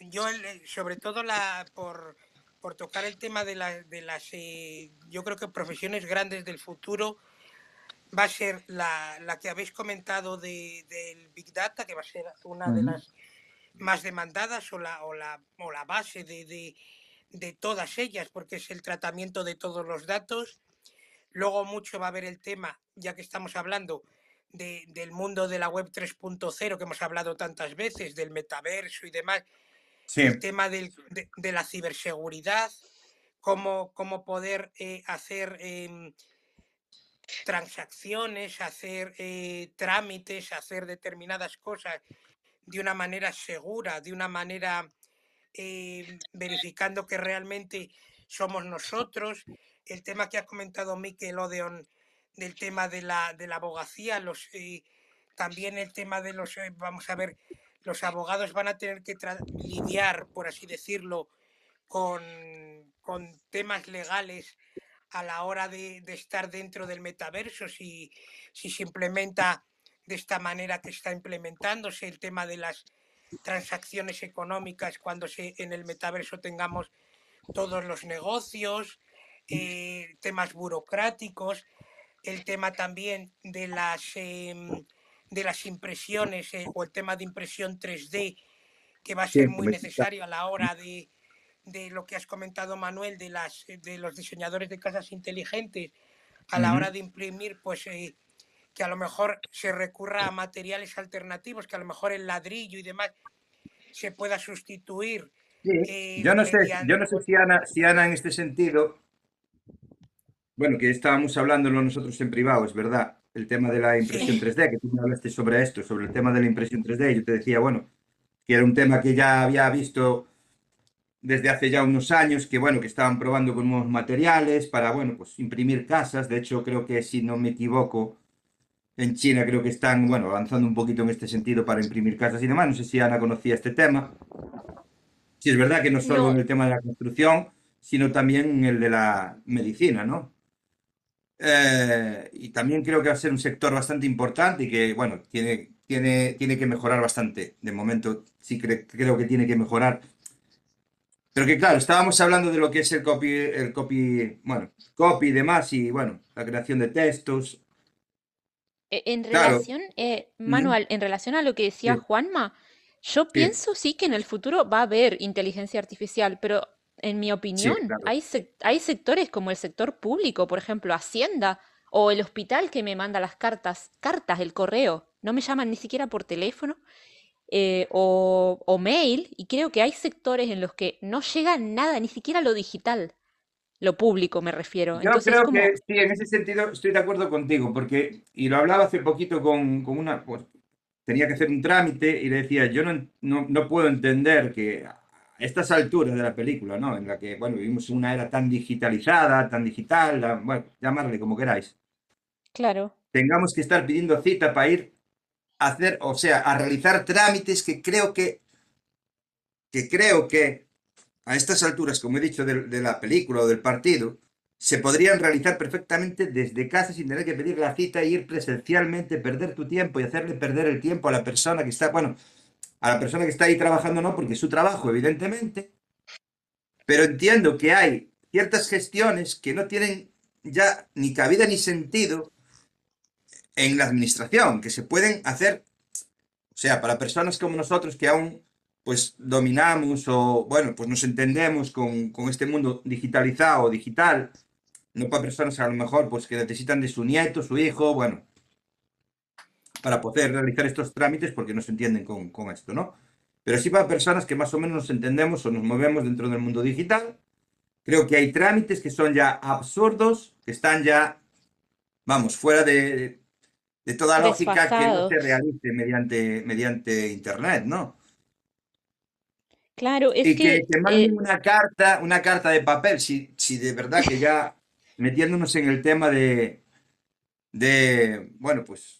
yo, eh, sobre todo, la, por, por tocar el tema de, la- de las, eh, yo creo que profesiones grandes del futuro, va a ser la, la que habéis comentado de, del Big Data, que va a ser una de las más demandadas o la, o la, o la base de, de, de todas ellas, porque es el tratamiento de todos los datos. Luego mucho va a haber el tema, ya que estamos hablando de- del mundo de la web 3.0, que hemos hablado tantas veces, del metaverso y demás, Sí, el tema del- de, de la ciberseguridad, cómo, cómo poder eh, hacer em, transacciones, hacer eh, trámites, hacer determinadas cosas de una manera segura, de una manera eh, verificando que realmente somos nosotros. El tema que ha comentado Mikel Odeon del tema de la, de la abogacía, los, eh, también el tema de los, eh, vamos a ver, los abogados van a tener que lidiar, por así decirlo, con, con temas legales a la hora de, de estar dentro del metaverso, si, si se implementa de esta manera que está implementándose el tema de las transacciones económicas cuando se, en el metaverso tengamos todos los negocios, eh, temas burocráticos, el tema también de las, em, de las impresiones eh, o el tema de impresión 3D, que va a ser muy necesario a la hora de, de lo que has comentado, Manuel, de, las, de los diseñadores de casas inteligentes, a la hora de imprimir, pues eh, que a lo mejor se recurra a materiales alternativos, que a lo mejor el ladrillo y demás se pueda sustituir Sí, eh, Yo no sé, mediante... yo no sé si Ana, si Ana en este sentido, bueno, que estábamos hablándolo nosotros en privado, es verdad, el tema de la impresión Sí, 3D, que tú me hablaste sobre esto, sobre el tema de la impresión 3D, y yo te decía, bueno, que era un tema que ya había visto desde hace ya unos años, que bueno, que estaban probando con nuevos materiales para, bueno, pues imprimir casas, de hecho creo que si no me equivoco, en China creo que están, bueno, avanzando un poquito en este sentido para imprimir casas y demás, no sé si Ana conocía este tema. Sí, es verdad que no solo en el tema de la construcción, sino también en el de la medicina, ¿no? Eh, y también creo que va a ser un sector bastante importante y que, bueno, tiene, tiene, tiene que mejorar bastante. De momento sí cre- creo que tiene que mejorar. Pero que claro, estábamos hablando de lo que es el copy, el copy, bueno, copy y demás, y bueno, la creación de textos. E- En Claro, relación, eh, ujú, Manuel, en relación a lo que decía sí, Juanma, yo sí, pienso sí que en el futuro va a haber inteligencia artificial, pero en mi sí, opinión, claro. hay, sec- hay sectores como el sector público, por ejemplo, Hacienda, o el hospital que me manda las cartas, cartas, el correo, no me llaman ni siquiera por teléfono, eh, o, o mail, y creo que hay sectores en los que no llega nada, ni siquiera lo digital, lo público me refiero. Yo Entonces, creo como, que sí, en ese sentido estoy de acuerdo contigo, porque, y lo hablaba hace poquito con, con una, pues tenía que hacer un trámite y le decía, yo no, no, no puedo entender que a estas alturas de la película, ¿no? En la que, bueno, vivimos una era tan digitalizada, tan digital, la- bueno, llamarle como queráis, claro, tengamos que estar pidiendo cita para ir a hacer, o sea, a realizar trámites que creo que, que creo que a estas alturas, como he dicho, de, de la película o del partido, se podrían realizar perfectamente desde casa sin tener que pedir la cita e ir presencialmente, perder tu tiempo y hacerle perder el tiempo a la persona que está, bueno, a la persona que está ahí trabajando no, porque es su trabajo, evidentemente, pero entiendo que hay ciertas gestiones que no tienen ya ni cabida ni sentido en la administración, que se pueden hacer, o sea, para personas como nosotros que aún pues dominamos o, bueno, pues nos entendemos con, con este mundo digitalizado o digital, no para personas a lo mejor pues que necesitan de su nieto, su hijo, bueno, para poder realizar estos trámites porque no se entienden con, con esto, ¿no? Pero sí para personas que más o menos nos entendemos o nos movemos dentro del mundo digital, creo que hay trámites que son ya absurdos, que están ya, vamos, fuera de, de toda lógica que no se realice mediante, mediante Internet, ¿no? Claro, es Y que que te manden eh, una carta, una carta de papel, si, si de verdad que ya metiéndonos en el tema de, de, bueno, pues,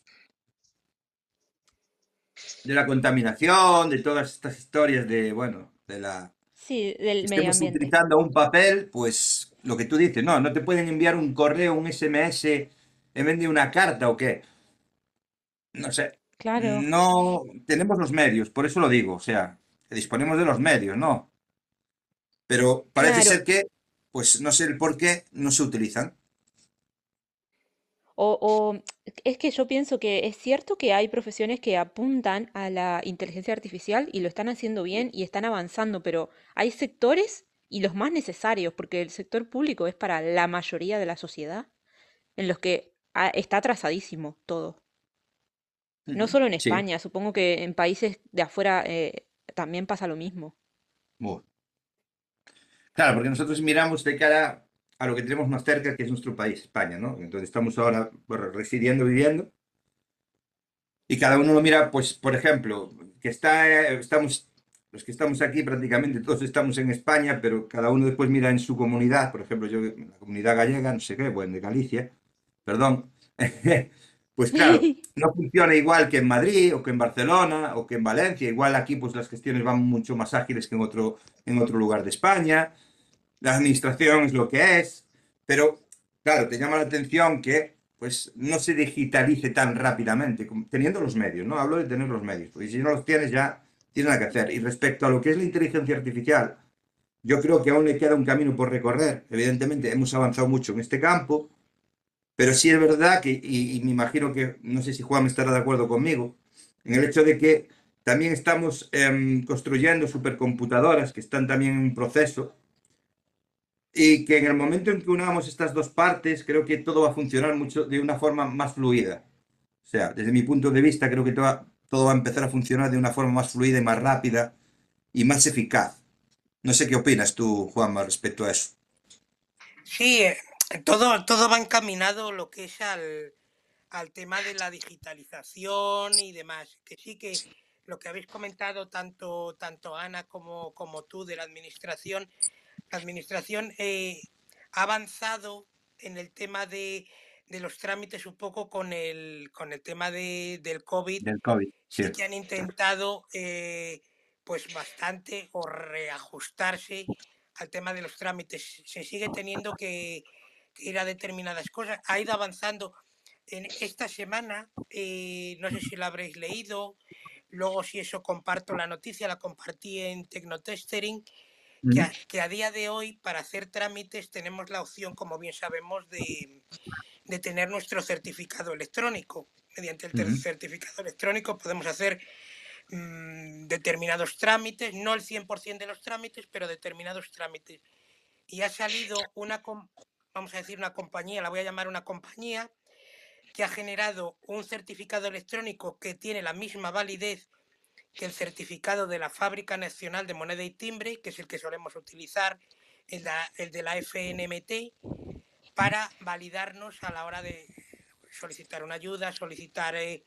de la contaminación, de todas estas historias de, bueno, de la, sí, del medio ambiente. utilizando un papel, pues lo que tú dices, no, no te pueden enviar un correo, un SMS en vez de una carta o qué. No sé, Claro, no tenemos los medios, por eso lo digo, o sea, disponemos de los medios, ¿no? Pero parece claro. ser que, pues no sé el por qué, no se utilizan. O, o es que yo pienso que es cierto que hay profesiones que apuntan a la inteligencia artificial y lo están haciendo bien y están avanzando, pero hay sectores y los más necesarios, porque el sector público es para la mayoría de la sociedad, en los que ah, está atrasadísimo todo. No solo en Sí, España, supongo que en países de afuera eh, también pasa lo mismo. bueno. Claro, porque nosotros miramos de cara a lo que tenemos más cerca, que es nuestro país, España, ¿no? Entonces estamos ahora residiendo, viviendo, y cada uno lo mira, pues, por ejemplo, que está, estamos, los que estamos aquí prácticamente todos estamos en España, pero cada uno después mira en su comunidad, por ejemplo, yo, la comunidad gallega, no sé qué, bueno, de Galicia, perdón, pues claro, no funciona igual que en Madrid o que en Barcelona o que en Valencia, igual aquí pues las gestiones van mucho más ágiles que en otro, en otro lugar de España, la administración es lo que es, pero claro, te llama la atención que pues no se digitalice tan rápidamente, teniendo los medios, ¿no? Hablo de tener los medios, porque si no los tienes ya tienes nada que hacer. Y respecto a lo que es la inteligencia artificial, yo creo que aún le queda un camino por recorrer. Evidentemente hemos avanzado mucho en este campo, pero sí es verdad que, y, y me imagino que, no sé si Juan estará de acuerdo conmigo, en el hecho de que también estamos em, construyendo supercomputadoras que están también en un proceso y que en el momento en que unamos estas dos partes, creo que todo va a funcionar mucho de una forma más fluida. O sea, desde mi punto de vista, creo que todo, todo va a empezar a funcionar de una forma más fluida y más rápida y más eficaz. No sé qué opinas tú, Juanma, respecto a eso. Sí, todo, todo va encaminado lo que es al, al tema de la digitalización y demás. Que sí que lo que habéis comentado tanto, tanto Ana como, como tú de la administración, la administración eh, ha avanzado en el tema de, de los trámites un poco con el, con el tema de, del COVID. Del COVID, sí. Sí que han intentado eh, pues bastante o reajustarse al tema de los trámites. Se sigue teniendo que, que ir a determinadas cosas. Ha ido avanzando. En esta semana, eh, no sé si la habréis leído, luego si eso comparto la noticia, la compartí en Tecnotestering, que a, que a día de hoy para hacer trámites tenemos la opción, como bien sabemos, de, de tener nuestro certificado electrónico. Mediante el certificado electrónico podemos hacer mm, determinados trámites, no el 100% de los trámites, pero determinados trámites. Y ha salido una, vamos a decir, una compañía, la voy a llamar una compañía, que ha generado un certificado electrónico que tiene la misma validez que el certificado de la Fábrica Nacional de Moneda y Timbre, que es el que solemos utilizar, el de, el de la FNMT, para validarnos a la hora de solicitar una ayuda, solicitar eh,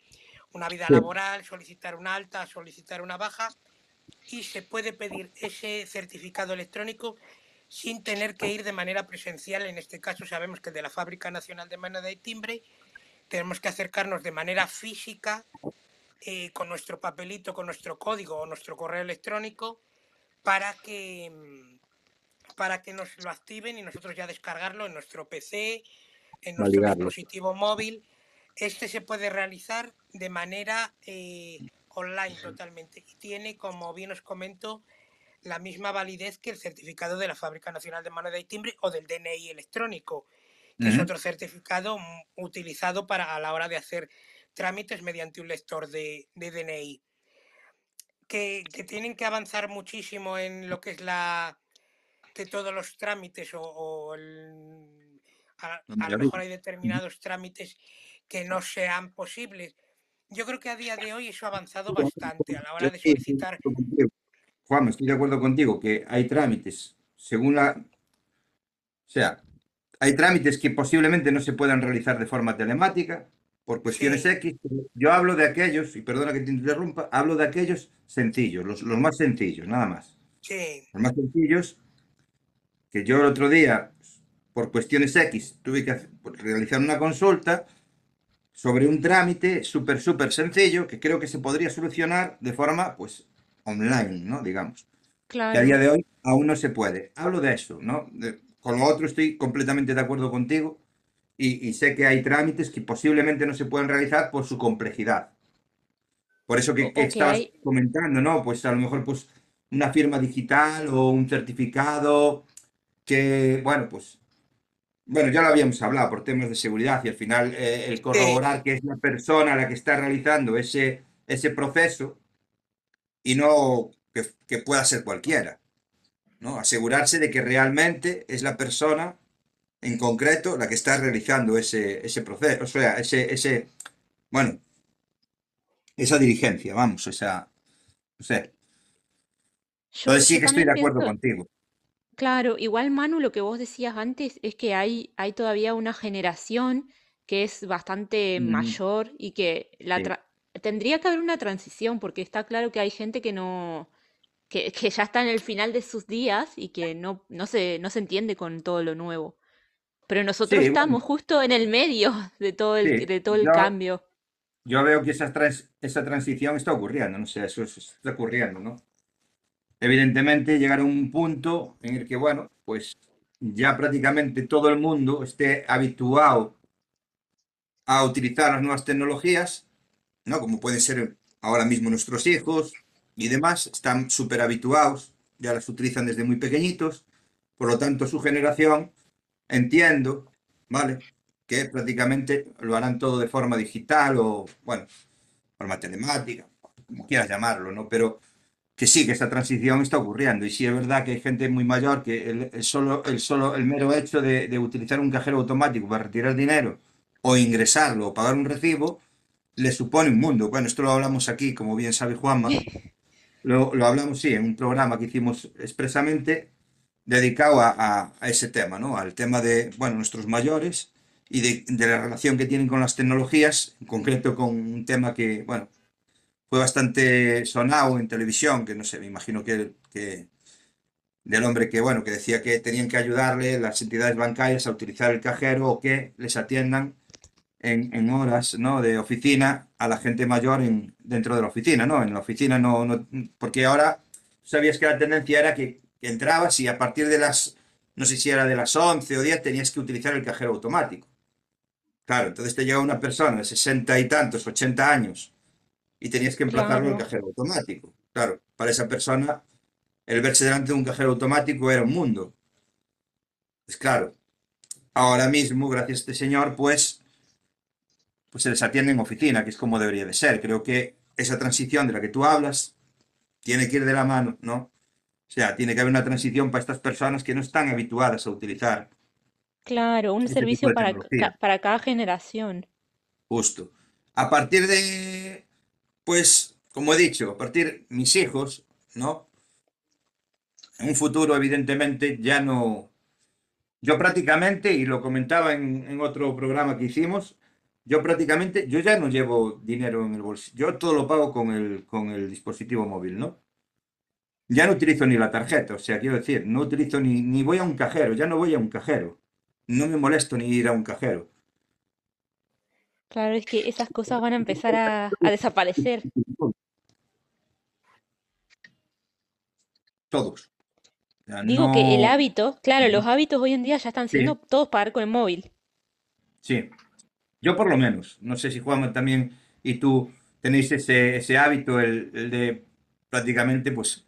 una vida laboral, solicitar una alta, solicitar una baja, y se puede pedir ese certificado electrónico sin tener que ir de manera presencial. En este caso sabemos que de la Fábrica Nacional de Moneda y Timbre tenemos que acercarnos de manera física eh, con nuestro papelito, con nuestro código o nuestro correo electrónico para que, mm, para que nos lo activen y nosotros ya descargarlo en nuestro PC, en nuestro dispositivo móvil. Este se puede realizar de manera eh, online totalmente y tiene, como bien os comento, la misma validez que el certificado de la Fábrica Nacional de Moneda y Timbre o del DNI electrónico, que es otro certificado mm, utilizado para a la hora de hacer trámites mediante un lector de, DNI. Que, tienen que avanzar muchísimo en lo que es la que todos los trámites o, a, lo mejor hay determinados trámites que no sean posibles. Yo creo que a día de hoy eso ha avanzado bastante a la hora de solicitar. Juan, estoy de acuerdo contigo que hay trámites según la. O sea, hay trámites que posiblemente no se puedan realizar de forma telemática, por cuestiones X. Yo hablo de aquellos, y perdona que te interrumpa, hablo de aquellos sencillos, los, más sencillos, nada más. Sí. Los más sencillos, que yo el otro día, por cuestiones X, tuve que realizar una consulta sobre un trámite súper, súper sencillo que creo que se podría solucionar de forma, pues, online, ¿no? Digamos. Claro. Que a día de hoy aún no se puede. Hablo de eso, ¿no? con lo otro estoy completamente de acuerdo contigo y, sé que hay trámites que posiblemente no se pueden realizar por su complejidad. Por eso que, estabas comentando, ¿no? Pues a lo mejor pues una firma digital o un certificado que, bueno, pues, bueno, ya lo habíamos hablado por temas de seguridad y al final eh, el corroborar que es la persona la que está realizando ese, ese proceso y no que, que pueda ser cualquiera, ¿no? Asegurarse de que realmente es la persona en concreto la que está realizando ese, ese proceso, o sea, ese, ese, bueno, esa dirigencia, vamos, esa, no sé. Entonces sí que estoy de acuerdo contigo. Claro, igual Manu, lo que vos decías antes es que hay, hay todavía una generación que es bastante mm. mayor y que la tendría que haber una transición, porque está claro que hay gente que no, que, que ya está en el final de sus días y que no, no se, no se entiende con todo lo nuevo. Pero nosotros estamos justo en el medio de todo el, de todo el cambio. Yo veo que esa, esa transición está ocurriendo, no sé, eso, está ocurriendo, ¿no? Evidentemente llegar a un punto en el que, bueno, pues ya prácticamente todo el mundo esté habituado a utilizar las nuevas tecnologías, ¿no? Como pueden ser ahora mismo nuestros hijos y demás, están súper habituados, ya las utilizan desde muy pequeñitos, por lo tanto su generación entiendo, ¿vale? Que prácticamente lo harán todo de forma digital o, bueno, forma telemática, como quieras llamarlo, ¿no? Pero que sí, que esta transición está ocurriendo. Y sí es verdad que hay gente muy mayor que el, solo, el, solo, el mero hecho de, utilizar un cajero automático para retirar dinero o ingresarlo o pagar un recibo, le supone un mundo. Bueno, esto lo hablamos aquí, como bien sabe Juanma. Lo, lo hablamos, sí, en un programa que hicimos expresamente dedicado a, ese tema, ¿no? Al tema de, bueno, nuestros mayores y de, la relación que tienen con las tecnologías, en concreto con un tema que, bueno, fue bastante sonado en televisión, que no sé, me imagino que, que del hombre que, bueno, que decía que tenían que ayudarle las entidades bancarias a utilizar el cajero o que les atiendan en, horas, ¿no? De oficina a la gente mayor en, dentro de la oficina, ¿no? En la oficina no, no porque ahora sabías que la tendencia era que entrabas y a partir de las, no sé si era de las 11 o 10, tenías que utilizar el cajero automático. Claro, entonces te llega una persona de 60 y tantos, 80 años, y tenías que emplazarlo al cajero automático. Claro, para esa persona, el verse delante de un cajero automático era un mundo. Pues claro, ahora mismo, gracias a este señor, pues, pues se les atiende en oficina, que es como debería de ser. Creo que esa transición de la que tú hablas tiene que ir de la mano, ¿no? O sea, tiene que haber una transición para estas personas que no están habituadas a utilizar. Claro, un servicio para, para cada generación. Justo. A partir de, pues, como he dicho, a partir mis hijos, ¿no? En un futuro, evidentemente, ya no. Yo prácticamente, y lo comentaba en, en otro programa que hicimos, yo prácticamente, yo ya no llevo dinero en el bolsillo. Yo todo lo pago con el, con el dispositivo móvil, ¿no? Ya no utilizo ni la tarjeta, o sea, quiero decir, no utilizo ni, ni voy a un cajero, ya no voy a un cajero. No me molesto ni ir a un cajero. Claro, es que esas cosas van a empezar a, a desaparecer. Todos. O sea, Digo que el hábito, claro, los hábitos hoy en día ya están Sí, siendo todos pagar con el móvil. sí. Yo por lo menos. No sé si Juan también y tú tenéis ese, ese hábito, el, el de prácticamente pues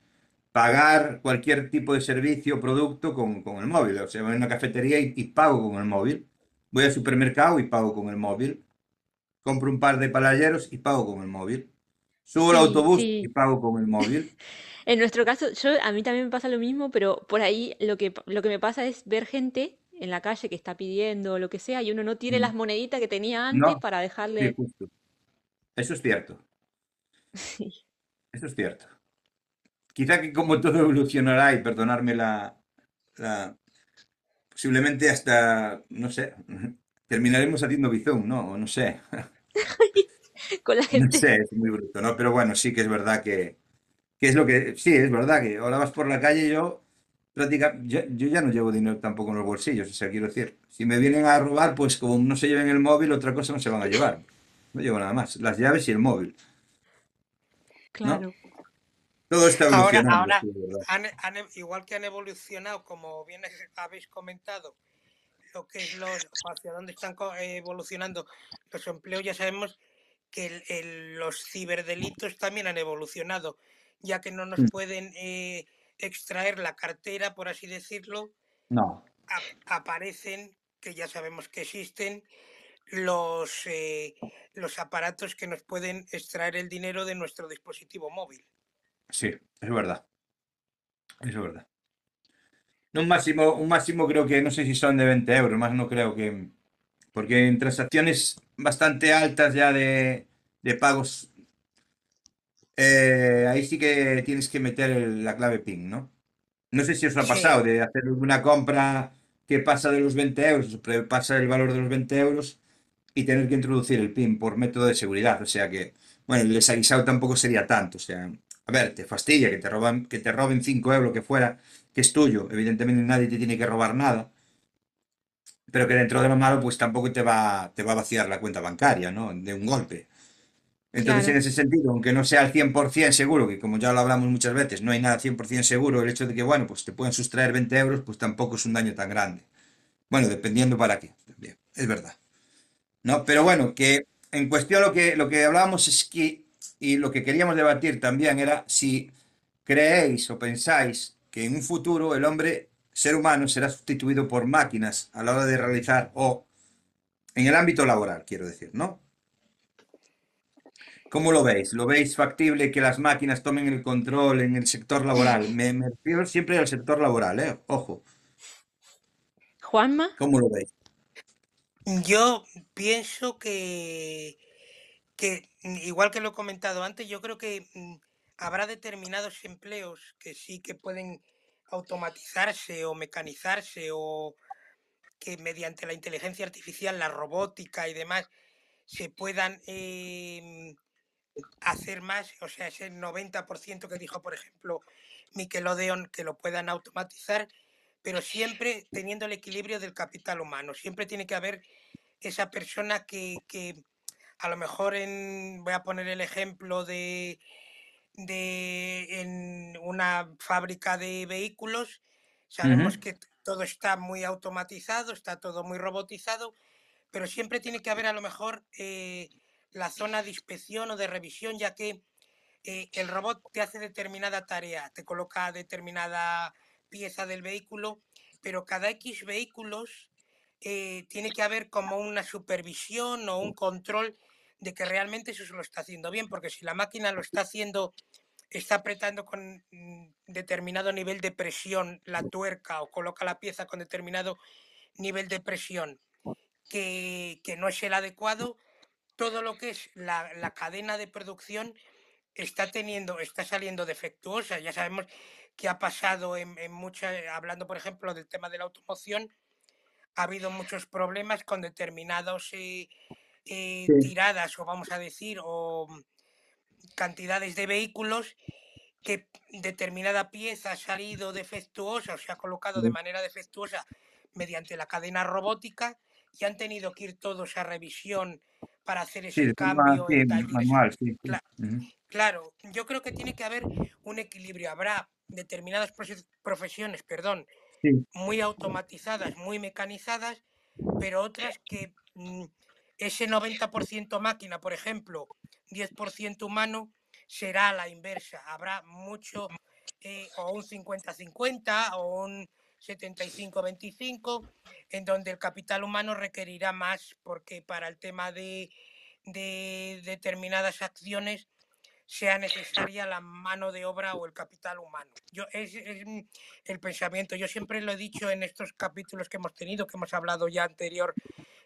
pagar cualquier tipo de servicio o producto con, con el móvil. O sea, voy a una cafetería y, y pago con el móvil. Voy al supermercado y pago con el móvil. Compro un par de palayeros y pago con el móvil. Subo al Sí, autobús y pago con el móvil. En nuestro caso, yo a mí también me pasa lo mismo, pero por ahí lo que, lo que me pasa es ver gente en la calle que está pidiendo lo que sea y uno no tiene las Mm. moneditas que tenía antes No, para sí, dejarle. justo. Eso es cierto. Eso es cierto. Quizá que como todo evolucionará, y perdonarme la, la- posiblemente hasta, no sé, terminaremos haciendo bizón, ¿no? O no sé, Con la no gente. sé, es muy bruto, ¿no? Pero bueno, sí que es verdad que, que es lo que, sí, es verdad que ahora vas por la calle y yo, práctica, yo, yo ya no llevo dinero tampoco en los bolsillos, o sea, quiero decir, si me vienen a robar, pues como no se lleven el móvil, otra cosa no se van a llevar. No llevo nada más, las llaves y el móvil, ¿no? Claro. Todo está Ahora, evolucionando, ahora, han- han e- igual que han evolucionado, como bien habéis comentado, lo que es los, hacia dónde están evolucionando los empleos, ya sabemos que el- el- los ciberdelitos también han evolucionado, ya que no nos Mm. pueden eh, extraer la cartera, por así decirlo, No, ap- aparecen, que ya sabemos que existen, los, eh, los aparatos que nos pueden extraer el dinero de nuestro dispositivo móvil. Sí, es verdad, eso es verdad. Un máximo, un máximo creo que no sé si son de 20 euros, más no creo que. Porque en transacciones bastante altas ya de, de pagos, eh, ahí sí que tienes que meter el- la clave PIN, ¿no? No sé si os ha Sí, pasado de hacer una compra que pasa de los 20 euros, pasa el valor de los 20 euros y tener que introducir el PIN por método de seguridad. O sea que, bueno, el desaguisado tampoco sería tanto. O sea, a ver, te fastidia que te roban, que te roben 5 euros que fuera, que es tuyo. Evidentemente nadie te tiene que robar nada, pero que dentro de lo malo, pues tampoco te va, te va a vaciar la cuenta bancaria, ¿no? De un golpe. Entonces, en ese sentido, aunque no sea al 100% seguro, que como ya lo hablamos muchas veces, no hay nada 100% seguro, el hecho de que, bueno, pues te puedan sustraer 20 euros, pues tampoco es un daño tan grande. Bueno, dependiendo para qué, también, es verdad. ¿No? Pero bueno, que en cuestión lo que, lo que hablábamos es que, y lo que queríamos debatir también era si creéis o pensáis que en un futuro el hombre, ser humano, será sustituido por máquinas a la hora de realizar, o en el ámbito laboral, quiero decir, ¿no? ¿Cómo lo veis? ¿Lo veis factible que las máquinas tomen el control en el sector laboral? Me, me refiero siempre al sector laboral, ¿eh? Ojo, Juanma, ¿cómo lo veis? yo pienso que, que, mm, igual que lo he comentado antes, yo creo que mm, habrá determinados empleos que sí que pueden automatizarse o mecanizarse o que mediante la inteligencia artificial, la robótica y demás, se puedan em, hacer más, o sea, ese 90% que dijo, por ejemplo, Nickelodeon, que lo puedan automatizar, pero siempre teniendo el equilibrio del capital humano. Siempre tiene que haber esa persona que, que a lo mejor en, voy a poner el ejemplo de, de en una fábrica de vehículos, sabemos que todo está muy automatizado, está todo muy robotizado, pero siempre tiene que haber a lo mejor eh, la zona de inspección o de revisión, ya que eh, el robot te hace determinada tarea, te coloca determinada pieza del vehículo, pero cada X vehículos eh, tiene que haber como una supervisión o un control de que realmente eso se lo está haciendo bien, porque si la máquina lo está haciendo, está apretando con mm, determinado nivel de presión la tuerca o coloca la pieza con determinado nivel de presión que, que no es el adecuado, todo lo que es la, la cadena de producción está teniendo, está saliendo defectuosa. Ya sabemos que ha pasado en, en muchas, hablando por ejemplo del tema de la automoción, ha habido muchos problemas con determinados eh, eh, Sí. tiradas o vamos a decir o mm, cantidades de vehículos que determinada pieza ha salido defectuosa o se ha colocado de manera defectuosa mediante la cadena robótica y han tenido que ir todos a revisión para hacer ese cambio sí, en manual, Ujú. Claro, yo creo que tiene que haber un equilibrio. Habrá determinadas profe- profesiones, perdón, Muy automatizadas, muy mecanizadas, pero otras que mm, ese 90% máquina, por ejemplo, 10% humano, será la inversa. Habrá mucho, eh, o un 50-50 o un 75-25, en donde el capital humano requerirá más, porque para el tema de, de determinadas acciones sea necesaria la mano de obra o el capital humano. Yo, es, es el pensamiento. Yo siempre lo he dicho en estos capítulos que hemos tenido, que hemos hablado ya anterior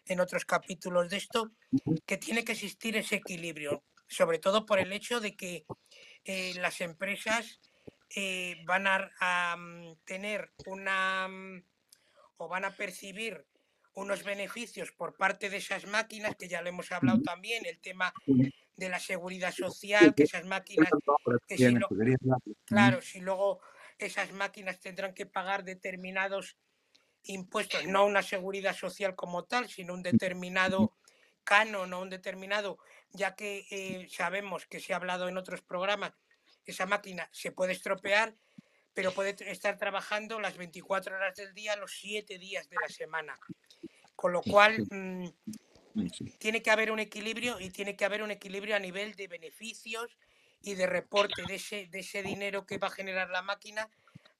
en otros capítulos de esto, que tiene que existir ese equilibrio, sobre todo por el hecho de que eh, las empresas eh, van a, a, mm, tener una mm, o van a percibir unos beneficios por parte de esas máquinas, que ya lo hemos hablado también, el tema. De la seguridad social, que esas máquinas, que si lo, claro, si luego esas máquinas tendrán que pagar determinados impuestos, no una seguridad social como tal, sino un determinado canon o un determinado, ya que eh, sabemos que se ha hablado en otros programas, esa máquina se puede estropear, pero puede estar trabajando las 24 horas del día, los 7 días de la semana. Con lo cual, mm, Sí. tiene que haber un equilibrio y tiene que haber un equilibrio a nivel de beneficios y de reporte de ese, de ese dinero que va a generar la máquina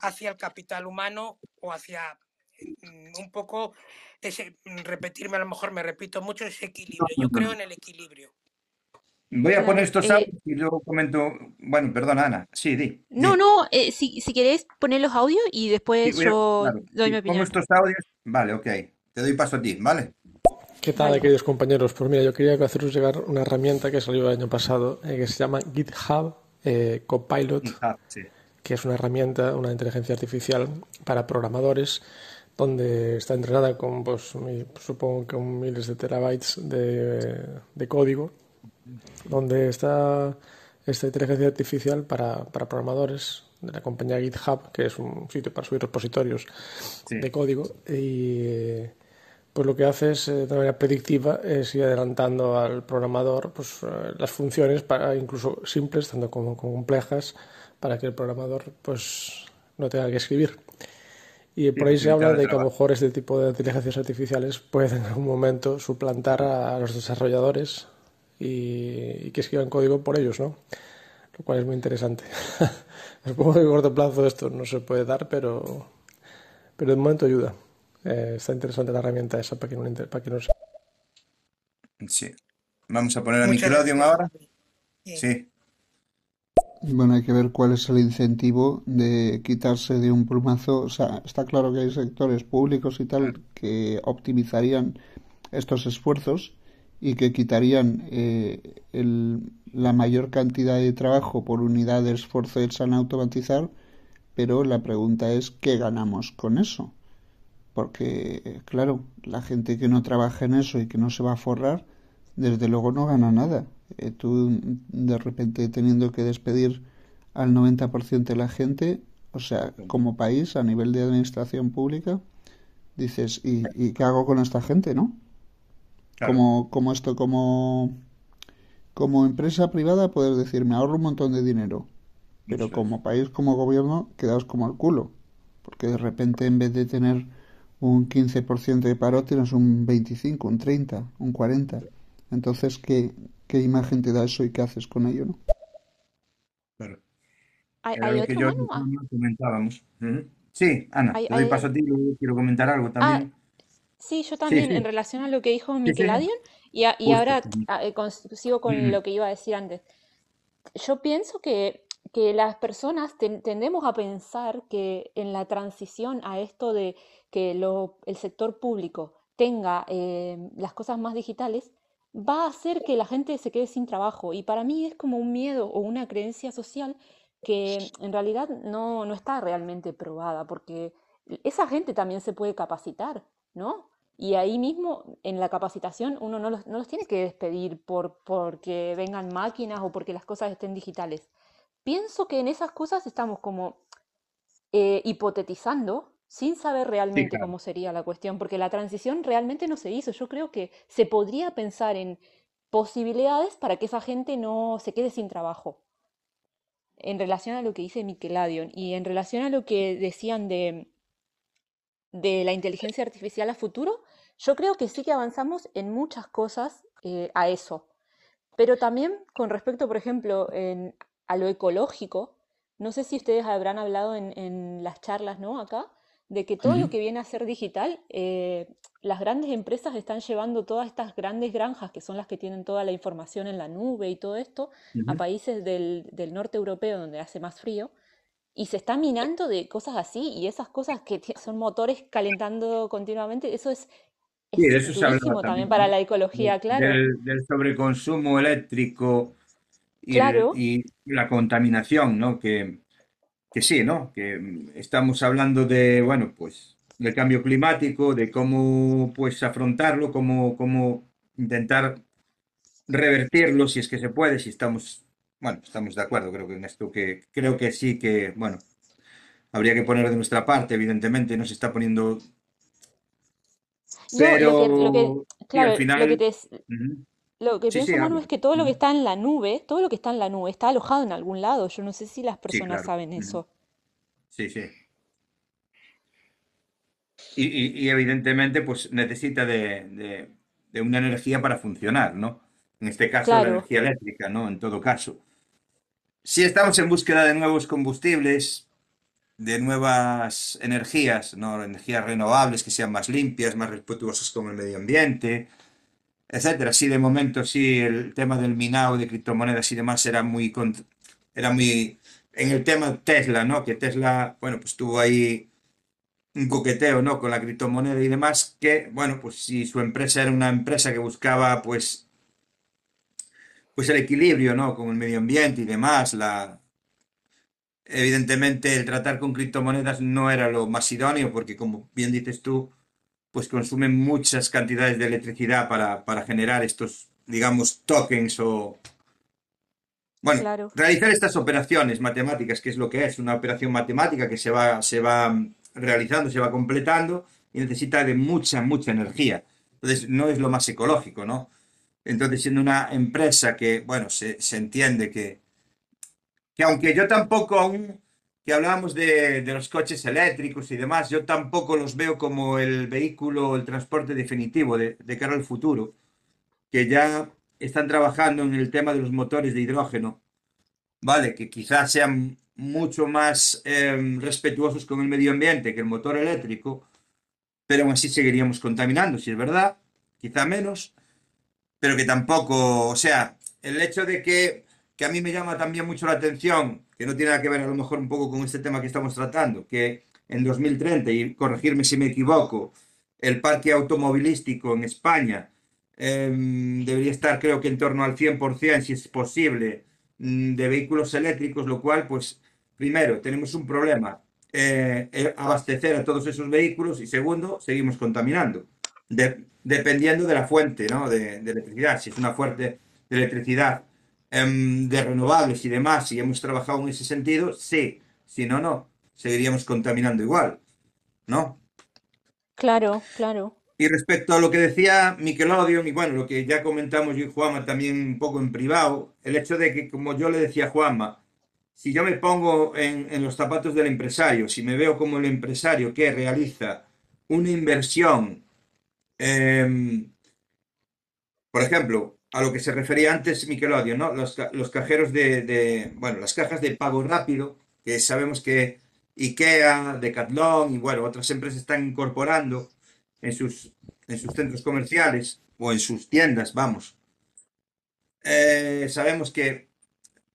hacia el capital humano o hacia mm, un poco ese, mm, repetirme a lo mejor me repito mucho, ese equilibrio. Yo creo en el equilibrio. Voy a poner estos eh, audios y luego comento. Bueno, perdona, Ana. Sí, di, no, di. no, eh, si, si querés poner los audios y Sí, después a- yo claro, doy mi pongo opinión. estos audios. Vale, ok. Te doy paso a ti, ¿vale? ¿Qué tal, Vale. queridos compañeros? Pues mira, yo quería haceros llegar una herramienta que salió el año pasado, eh, que se llama GitHub eh, Copilot, sí. que es una herramienta, una inteligencia artificial para programadores, donde está entrenada con, pues, mi- supongo que miles de terabytes de, de código, donde está esta inteligencia artificial para, para programadores de la compañía GitHub, que es un sitio para subir repositorios Sí. de código, y pues lo que hace es, eh, de manera predictiva, es ir adelantando al programador pues, eh, las funciones, para incluso simples, tanto como, como complejas, para que el programador pues, no tenga que escribir. Y por ahí se habla de que a lo mejor este tipo de inteligencias artificiales pueden en algún momento suplantar a, a los desarrolladores y, y que escriban código por ellos, ¿no? Lo cual es muy interesante. Supongo que a corto plazo esto no se puede dar, pero, pero de momento ayuda. Eh, está interesante la herramienta esa para quien no, inter- para quien no sepa. Sí. Vamos a poner a Nickelodeon ahora. Sí. Sí. Bueno, hay que ver cuál es el incentivo de quitarse de un plumazo. O sea, está claro que hay sectores públicos y tal que optimizarían estos esfuerzos y que quitarían eh, el- la mayor cantidad de trabajo por unidad de esfuerzo hecha en automatizar, pero la pregunta es, ¿qué ganamos con eso? Porque, claro, la gente que no trabaja en eso y que no se va a forrar, desde luego no gana nada. Eh, tú, de repente, teniendo que despedir al 90% de la gente, o sea, como país, a nivel de administración pública, dices, ¿y, y qué hago con esta gente, no? Claro. Como, como esto, como, como empresa privada, puedes decir, me ahorro un montón de dinero, pero como país, como gobierno, quedaos como el culo, porque de repente en vez de tener un 15% de paro, tienes un 25, un 30, un 40. Entonces, ¿qué, qué imagen te da eso y qué haces con ello, no? Claro. ¿Hay, Era hay lo que otro, yo Manu? Ah, comentábamos. Sí, Ana, hay, te doy hay- paso a ti, luego quiero comentar algo ah, también. sí, yo Sí, también, en relación a lo que dijo sí, sí, Nickelodeon, y, a- y ahora Ujú. ah, eh, con- sigo con lo que iba a decir antes. Yo pienso que, que las personas ten- tendemos a pensar que en la transición a esto de que el sector público tenga eh, las cosas más digitales, va a hacer que la gente se quede sin trabajo. Y para mí es como un miedo o una creencia social que en realidad no, no está realmente probada, porque esa gente también se puede capacitar, ¿no? Y ahí mismo, en la capacitación, uno no los, no los tiene que despedir por porque vengan máquinas o porque las cosas estén digitales. Pienso que en esas cosas estamos como eh, hipotetizando sin saber Sí, realmente claro. cómo sería la cuestión, porque la transición realmente no se hizo. Yo creo que se podría pensar en posibilidades para que esa gente no se quede sin trabajo, en relación a lo que dice Miqueladion y en relación a lo que decían de, de la inteligencia artificial a futuro, yo creo que sí que avanzamos en muchas cosas eh, a eso. Pero también con respecto, por ejemplo, en- a lo ecológico, no sé si ustedes habrán hablado en, en las charlas, ¿no? Acá, de que todo lo que viene a ser digital, eh, las grandes empresas están llevando todas estas grandes granjas, que son las que tienen toda la información en la nube y todo esto, a países del, del norte europeo donde hace más frío, y se está minando de cosas así, y esas cosas que son motores calentando continuamente, eso es, Sí, es eso se también también, para la De- ecología, claro, del, del sobreconsumo eléctrico y, el- y la contaminación, ¿no? Que, que sí, ¿no? Que mm, estamos hablando de, bueno, pues, del cambio climático, de cómo, pues, afrontarlo, cómo, cómo intentar revertirlo, si es que se puede, si estamos, bueno, estamos de acuerdo, creo que en esto que, creo que sí que, bueno, habría que poner de nuestra parte, evidentemente, no se está poniendo, No, lo que, lo que, pero sí, al claro, lo que final, te. Lo que Sí, sí, pienso, Manu, es que todo lo que está en la nube, todo lo que está en la nube está alojado en algún lado. Yo no sé si las Sí, personas claro. saben eso. Sí, sí. Y, y- y evidentemente, pues necesita de, de- de una energía para funcionar, ¿no? En este caso, la energía eléctrica, ¿no? En todo caso. Si estamos en búsqueda de nuevos combustibles, de nuevas energías, ¿no? Energías renovables que sean más limpias, más respetuosas con el medio ambiente, etcétera. Sí, de momento sí, el tema del minado de criptomonedas y demás era muy, era muy, en el tema Tesla, ¿no? Que Tesla, bueno, pues tuvo ahí un coqueteo, ¿no? Con la criptomoneda y demás, que, bueno, pues si su empresa era una empresa que buscaba, pues, pues el equilibrio, ¿no? Con el medio ambiente y demás, la, evidentemente el tratar con criptomonedas no era lo más idóneo, porque como bien dices tú, pues consumen muchas cantidades de electricidad para, para generar estos, digamos, tokens o, bueno, claro, realizar estas operaciones matemáticas, que es lo que es una operación matemática que se va, se va realizando, se va completando y necesita de mucha, mucha energía. Entonces, no es lo más ecológico, ¿no? Entonces, siendo una empresa que, bueno, se, se entiende que, que aunque yo tampoco aún, que hablábamos de, de los coches eléctricos y demás, yo tampoco los veo como el vehículo, el transporte definitivo de, cara al futuro, que ya están trabajando en el tema de los motores de hidrógeno ¿vale? Que quizás sean mucho más eh, respetuosos con el medio ambiente que el motor eléctrico, pero aún así seguiríamos contaminando, si es verdad, quizá menos, pero que tampoco, o sea, el hecho de que, que a mí me llama también mucho la atención, que no tiene nada que ver a lo mejor un poco con este tema que estamos tratando, que en 2030, y corregirme si me equivoco, el parque automovilístico en España eh, debería estar creo que en torno al 100%, si es posible, mm, de vehículos eléctricos, lo cual, pues, primero, tenemos un problema, eh, eh, abastecer a todos esos vehículos y segundo, seguimos contaminando, de- dependiendo de la fuente, ¿no? de, de electricidad. Si es una fuente de electricidad em, de renovables y demás, si hemos trabajado en ese sentido, sí, si no, no, seguiríamos contaminando igual, ¿no? claro, claro. Y respecto a lo que decía Nickelodeon, y bueno, lo que ya comentamos yo y Juanma también un poco en privado, el hecho de que, como yo le decía a Juanma, si yo me pongo en, en los zapatos del empresario, si me veo como el empresario que realiza una inversión, em, por ejemplo, a lo que se refería antes Nickelodeon, ¿no? Los, los cajeros de, de- bueno, las cajas de pago rápido, que sabemos que IKEA, Decathlon y bueno, otras empresas están incorporando en sus, en sus centros comerciales o en sus tiendas, vamos. Eh, sabemos que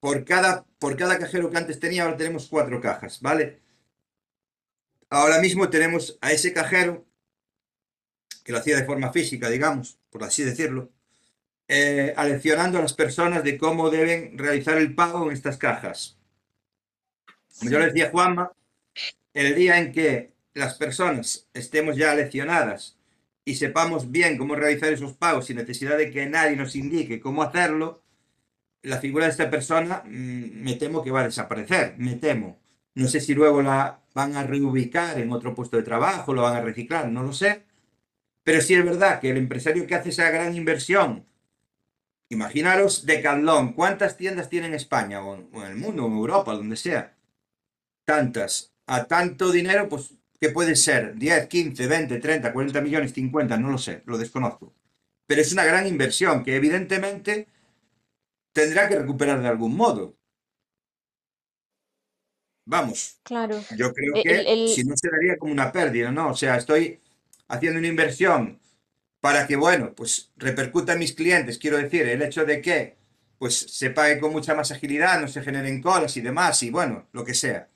por cada, por cada cajero que antes tenía, ahora tenemos cuatro cajas, ¿vale? Ahora mismo tenemos a ese cajero, que lo hacía de forma física, digamos, por así decirlo, eh, aleccionando a las personas de cómo deben realizar el pago en estas cajas. Como yo le decía a Juanma, el día en que las personas estemos ya leccionadas y sepamos bien cómo realizar esos pagos sin necesidad de que nadie nos indique cómo hacerlo, la figura de esta persona mm, me temo que va a desaparecer, me temo. No sé si luego la van a reubicar en otro puesto de trabajo, lo van a reciclar, no lo sé. Pero sí es verdad que el empresario que hace esa gran inversión, imaginaros Decathlon, ¿cuántas tiendas tiene en España o en, el mundo, o en Europa, donde sea? Tantas. A tanto dinero, pues, ¿qué puede ser? 10, 15, 20, 30, 40 millones, 50, no lo sé, lo desconozco. Pero es una gran inversión que evidentemente tendrá que recuperar de algún modo. Vamos, claro. yo creo E- El, que el- si no se daría como una pérdida, ¿no? O sea, estoy haciendo una inversión para que, bueno, pues repercuta en mis clientes. Quiero decir, el hecho de que pues se pague con mucha más agilidad, no se generen colas y demás, y bueno, lo que sea.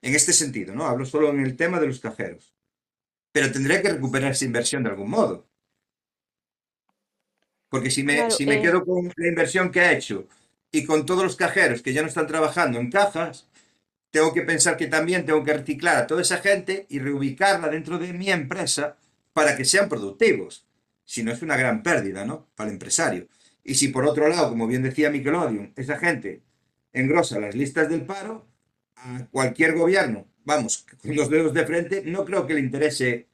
En este sentido, ¿no? Hablo solo en el tema de los cajeros. Pero tendré que recuperar esa inversión de algún modo. Porque si me, claro, si me eh, quedo con la inversión que he hecho y con todos los cajeros que ya no están trabajando en cajas, tengo que pensar que también tengo que reciclar a toda esa gente y reubicarla dentro de mi empresa para que sean productivos. Si no es una gran pérdida, ¿no? Para el empresario. Y si por otro lado, como bien decía Nickelodeon, esa gente engrosa las listas del paro, a cualquier gobierno, vamos, con los dedos de frente, no creo que le interese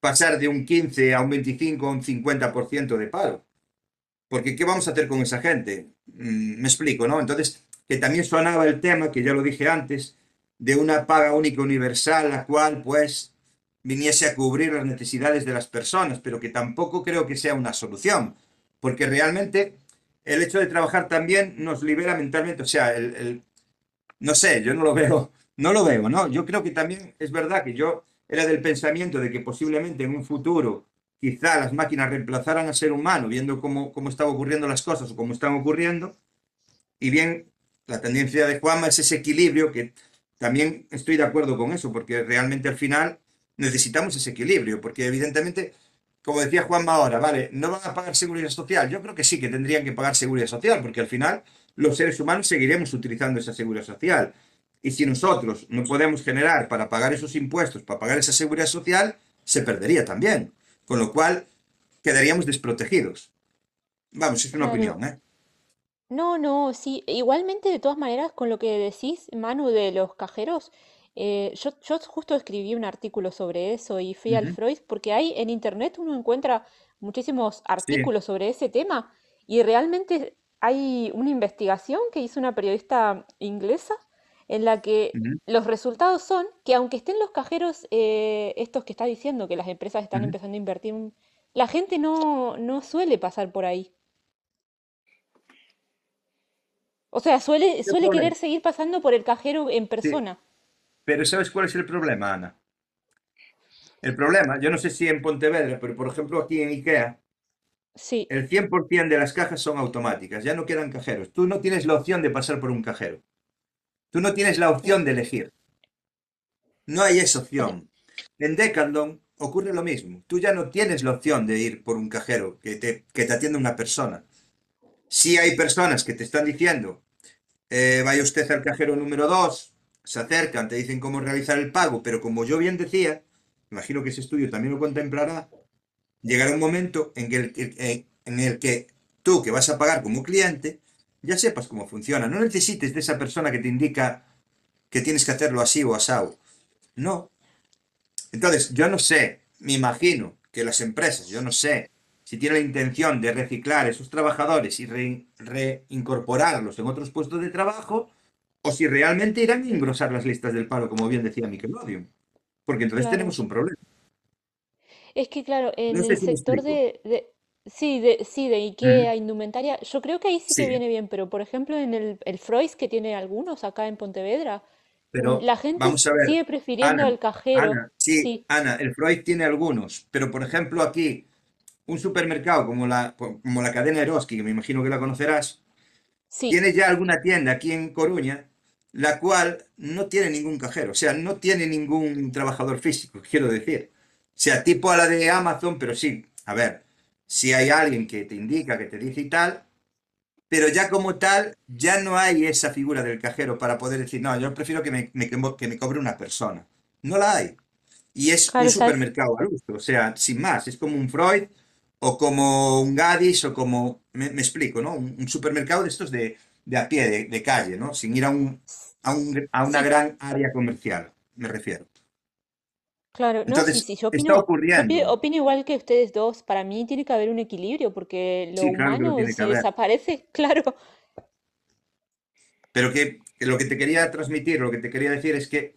pasar de un 15 a un 25 o un 50% de paro. Porque ¿qué vamos a hacer con esa gente? Mm, me explico, ¿no? Entonces, que también sonaba el tema, que ya lo dije antes, de una paga única universal, la cual pues viniese a cubrir las necesidades de las personas, pero que tampoco creo que sea una solución, porque realmente el hecho de trabajar también nos libera mentalmente, o sea, el, el- no sé, yo no lo veo, no lo veo, ¿no? Yo creo que también es verdad que yo era del pensamiento de que posiblemente en un futuro quizá las máquinas reemplazaran al ser humano, viendo cómo, cómo estaban ocurriendo las cosas o cómo están ocurriendo, y bien, la tendencia de Juanma es ese equilibrio que también estoy de acuerdo con eso, porque realmente al final necesitamos ese equilibrio, porque evidentemente, como decía Juanma ahora, vale, no van a pagar seguridad social. Yo creo que sí que tendrían que pagar seguridad social, porque al final los seres humanos seguiremos utilizando esa seguridad social. Y si nosotros no podemos generar para pagar esos impuestos, para pagar esa seguridad social, se perdería también. Con lo cual, quedaríamos desprotegidos. Vamos, es una claro. opinión, ¿eh? No, no, sí. Igualmente, de todas maneras, con lo que decís, Manu, de los cajeros, eh, yo, yo justo escribí un artículo sobre eso y fui al. Freud, porque hay en internet uno encuentra muchísimos Sí. artículos sobre ese tema y realmente hay una investigación que hizo una periodista inglesa en la que los resultados son que aunque estén los cajeros, eh, estos que está diciendo que las empresas están empezando a invertir, la gente no, no suele pasar por ahí. O sea, suele, ¿Qué suele querer seguir pasando por el cajero en Sí, persona. Pero ¿sabes cuál es el problema, Ana? El problema, yo no sé si en Pontevedra, pero por ejemplo aquí en IKEA, Sí, el 100% de las cajas son automáticas, ya no quedan cajeros. Tú no tienes la opción de pasar por un cajero. Tú no tienes la opción de elegir. No hay esa opción. En Decathlon ocurre lo mismo. Tú ya no tienes la opción de ir por un cajero que te, que te atienda una persona. Si hay personas que te están diciendo, eh, vaya usted al cajero número 2, se acercan, te dicen cómo realizar el pago, pero como yo bien decía, imagino que ese estudio también lo contemplará, llegará un momento en el, en- en el que tú que vas a pagar como cliente ya sepas cómo funciona. No necesites de esa persona que te indica que tienes que hacerlo así o asado. No. Entonces, yo no sé, me imagino que las empresas, yo no sé si tienen la intención de reciclar a esos trabajadores y re- reincorporarlos en otros puestos de trabajo, o si realmente irán a engrosar las listas del paro, como bien decía Nickelodeon. Porque entonces claro. tenemos un problema. Es que, claro, en No sé el si sector de, de- sí, de, sí, de. IKEA, indumentaria, yo creo que ahí sí que viene bien, pero por ejemplo en el, el Freud, que tiene algunos acá en Pontevedra, pero la gente vamos a ver, sigue prefiriendo al cajero. Ana, sí, Sí, Ana, el Freud tiene algunos, pero por ejemplo aquí, un supermercado como la, como la cadena Eroski, que me imagino que la conocerás, sí, tiene ya alguna tienda aquí en Coruña, la cual no tiene ningún cajero, o sea, no tiene ningún trabajador físico, quiero decir. O sea, tipo a la de Amazon, pero sí, a ver, si hay alguien que te indica, que te dice y tal, pero ya como tal, ya no hay esa figura del cajero para poder decir, no, yo prefiero que me, me- que me cobre una persona. No la hay. Y es un supermercado al uso, o sea, sin más, es como un Freud o como un Gadis o como, me, me explico, ¿no? Un, un supermercado de estos de, de a pie, de, de calle, ¿no? Sin ir a, un, a, un- a una Sí, gran área comercial, me refiero. claro, no, sí, Entonces, sí, yo está opino, opi- ocurriendo. opino igual que ustedes dos. Para mí tiene que haber un equilibrio porque lo Sí, claro que lo humano que si desaparece, claro. Pero que, que lo que te quería transmitir, lo que te quería decir es que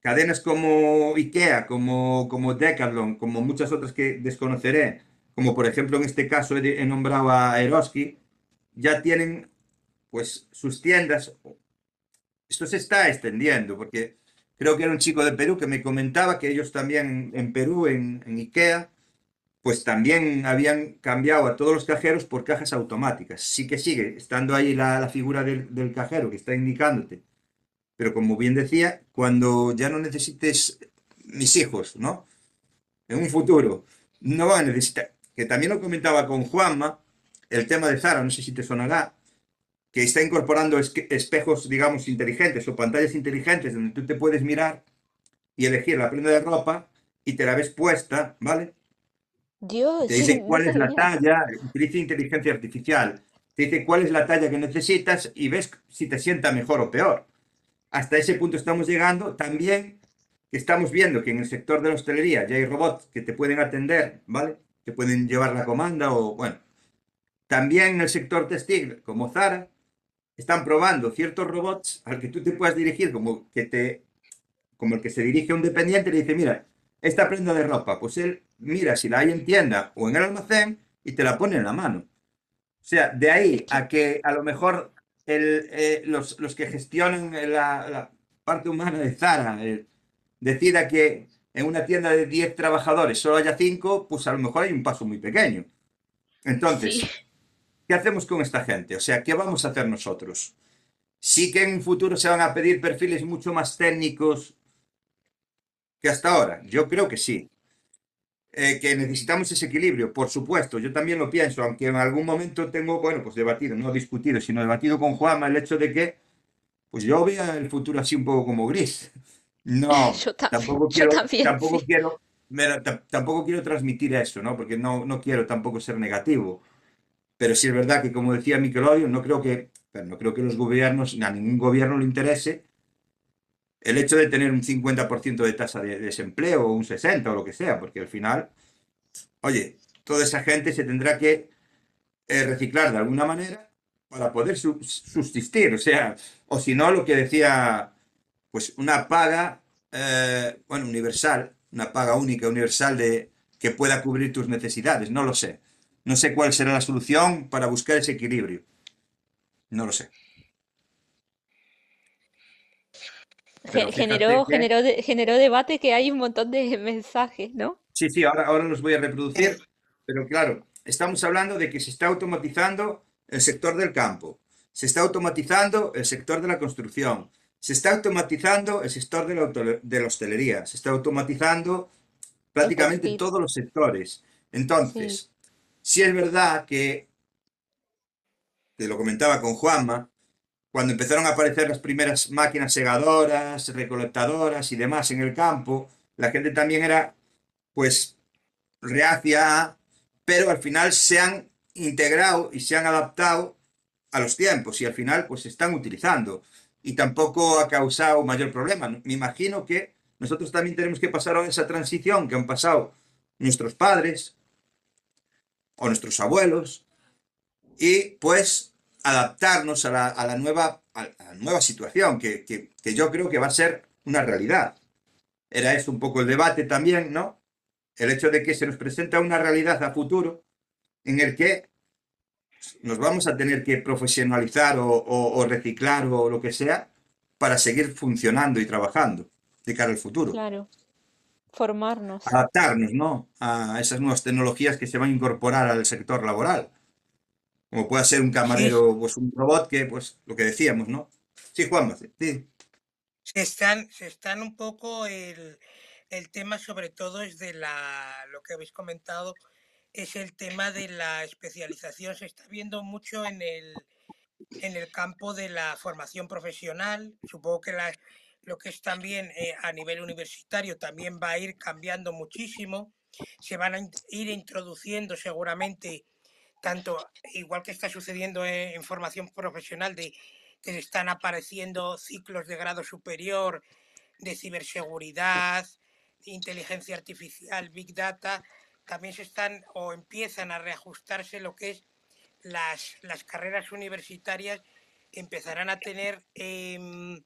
cadenas como IKEA, como, como Decathlon, como muchas otras que desconoceré, como por ejemplo en este caso he, he nombrado a Eroski, ya tienen pues sus tiendas. Esto se está extendiendo, porque creo que era un chico de Perú que me comentaba que ellos también en Perú, en, IKEA, pues también habían cambiado a todos los cajeros por cajas automáticas. Sí que sigue estando ahí la, la figura del, del cajero que está indicándote. Pero como bien decía, cuando ya no necesites mis hijos, ¿no? En un futuro, no van a necesitar. Que también lo comentaba con Juanma, el tema de Zara, no sé si te sonará, que está incorporando espejos, digamos, inteligentes o pantallas inteligentes donde tú te puedes mirar y elegir la prenda de ropa y te la ves puesta, ¿vale? Dios, Te dice no cuál es la talla, utiliza inteligencia artificial. Te dice cuál es la talla que necesitas y ves si te sienta mejor o peor. Hasta ese punto estamos llegando. También que estamos viendo que en el sector de la hostelería ya hay robots que te pueden atender, ¿vale? Te pueden llevar la comanda o, bueno. También en el sector textil, como Zara, están probando ciertos robots al que tú te puedas dirigir, como que te, como el que se dirige a un dependiente y le dice, mira, esta prenda de ropa, pues él mira si la hay en tienda o en el almacén y te la pone en la mano. O sea, de ahí a que a lo mejor el, eh, los, los que gestionan la, la parte humana de Zara eh, decida que en una tienda de 10 trabajadores solo haya 5, pues a lo mejor hay un paso muy pequeño. Entonces, Sí, ¿qué hacemos con esta gente? O sea, ¿qué vamos a hacer nosotros? Sí que en un futuro se van a pedir perfiles mucho más técnicos que hasta ahora. Yo creo que sí. Eh, que necesitamos ese equilibrio, por supuesto, yo también lo pienso, aunque en algún momento tengo, bueno, pues debatido, no discutido, sino debatido con Juanma el hecho de que, pues yo vea el futuro así un poco como gris. No, yo también, tampoco yo quiero, también, tampoco sí. quiero, tampoco quiero transmitir eso, ¿no? Porque no, no quiero tampoco ser negativo. Pero sí es verdad que, como decía Nickelodeon, no creo que, pero no creo que los gobiernos, a ningún gobierno le interese el hecho de tener un 50% de tasa de desempleo o un 60% o lo que sea, porque al final, oye, toda esa gente se tendrá que eh, reciclar de alguna manera para poder su- subsistir. O sea, o si no, lo que decía, pues una paga, eh, bueno, universal, una paga única, universal de que pueda cubrir tus necesidades. No lo sé. No sé cuál será la solución para buscar ese equilibrio. No lo sé. Pero Generó, que generó, de- generó debate que hay un montón de mensajes, ¿no? Sí, sí, ahora, ahora los voy a reproducir, pero claro, estamos hablando de que se está automatizando el sector del campo, se está automatizando el sector de la construcción, se está automatizando el sector de la, auto- de la hostelería, se está automatizando prácticamente todos los sectores. Entonces, sí es verdad que, te lo comentaba con Juanma, cuando empezaron a aparecer las primeras máquinas segadoras, recolectadoras y demás en el campo, la gente también era pues reacia, pero al final se han integrado y se han adaptado a los tiempos y al final pues se están utilizando y tampoco ha causado mayor problema. Me imagino que nosotros también tenemos que pasar a esa transición que han pasado nuestros padres o nuestros abuelos y pues adaptarnos a la, a la nueva, a la nueva situación que, que, que yo creo que va a ser una realidad. Era esto un poco el debate también, ¿no? El hecho de que se nos presenta una realidad a futuro en el que nos vamos a tener que profesionalizar o, o- o reciclar o lo que sea para seguir funcionando y trabajando de cara al futuro. Claro, formarnos. Adaptarnos, ¿no? A esas nuevas tecnologías que se van a incorporar al sector laboral. Como puede ser un Sí, camarero, pues un robot que, pues lo que decíamos, ¿no? Sí, Juan, sí. se están, se están un poco el, el tema sobre todo es de la, lo que habéis comentado, es el tema de la especialización. Se está viendo mucho en el, en el campo de la formación profesional. Supongo que la, lo que es también eh, a nivel universitario también va a ir cambiando muchísimo. Se van a ir introduciendo seguramente, tanto igual que está sucediendo en, formación profesional, de que están apareciendo ciclos de grado superior de ciberseguridad, inteligencia artificial, big data, también se están o empiezan a reajustarse lo que es las, las carreras universitarias, empezarán a tener em,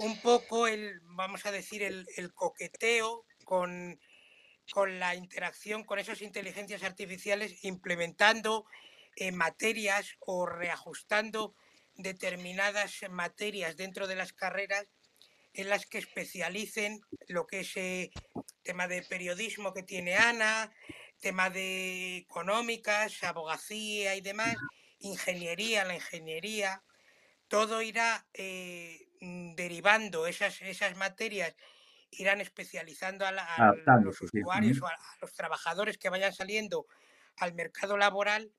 un poco el, vamos a decir, el, coqueteo con, con, la interacción con esas inteligencias artificiales, implementando eh, materias o reajustando determinadas materias dentro de las carreras en las que especialicen lo que es eh, tema de periodismo que tiene Ana, tema de económicas, abogacía y demás, ingeniería, la ingeniería, todo irá eh, derivando, esas, esas materias irán especializando a, los usuarios o a, los trabajadores que vayan saliendo al mercado laboral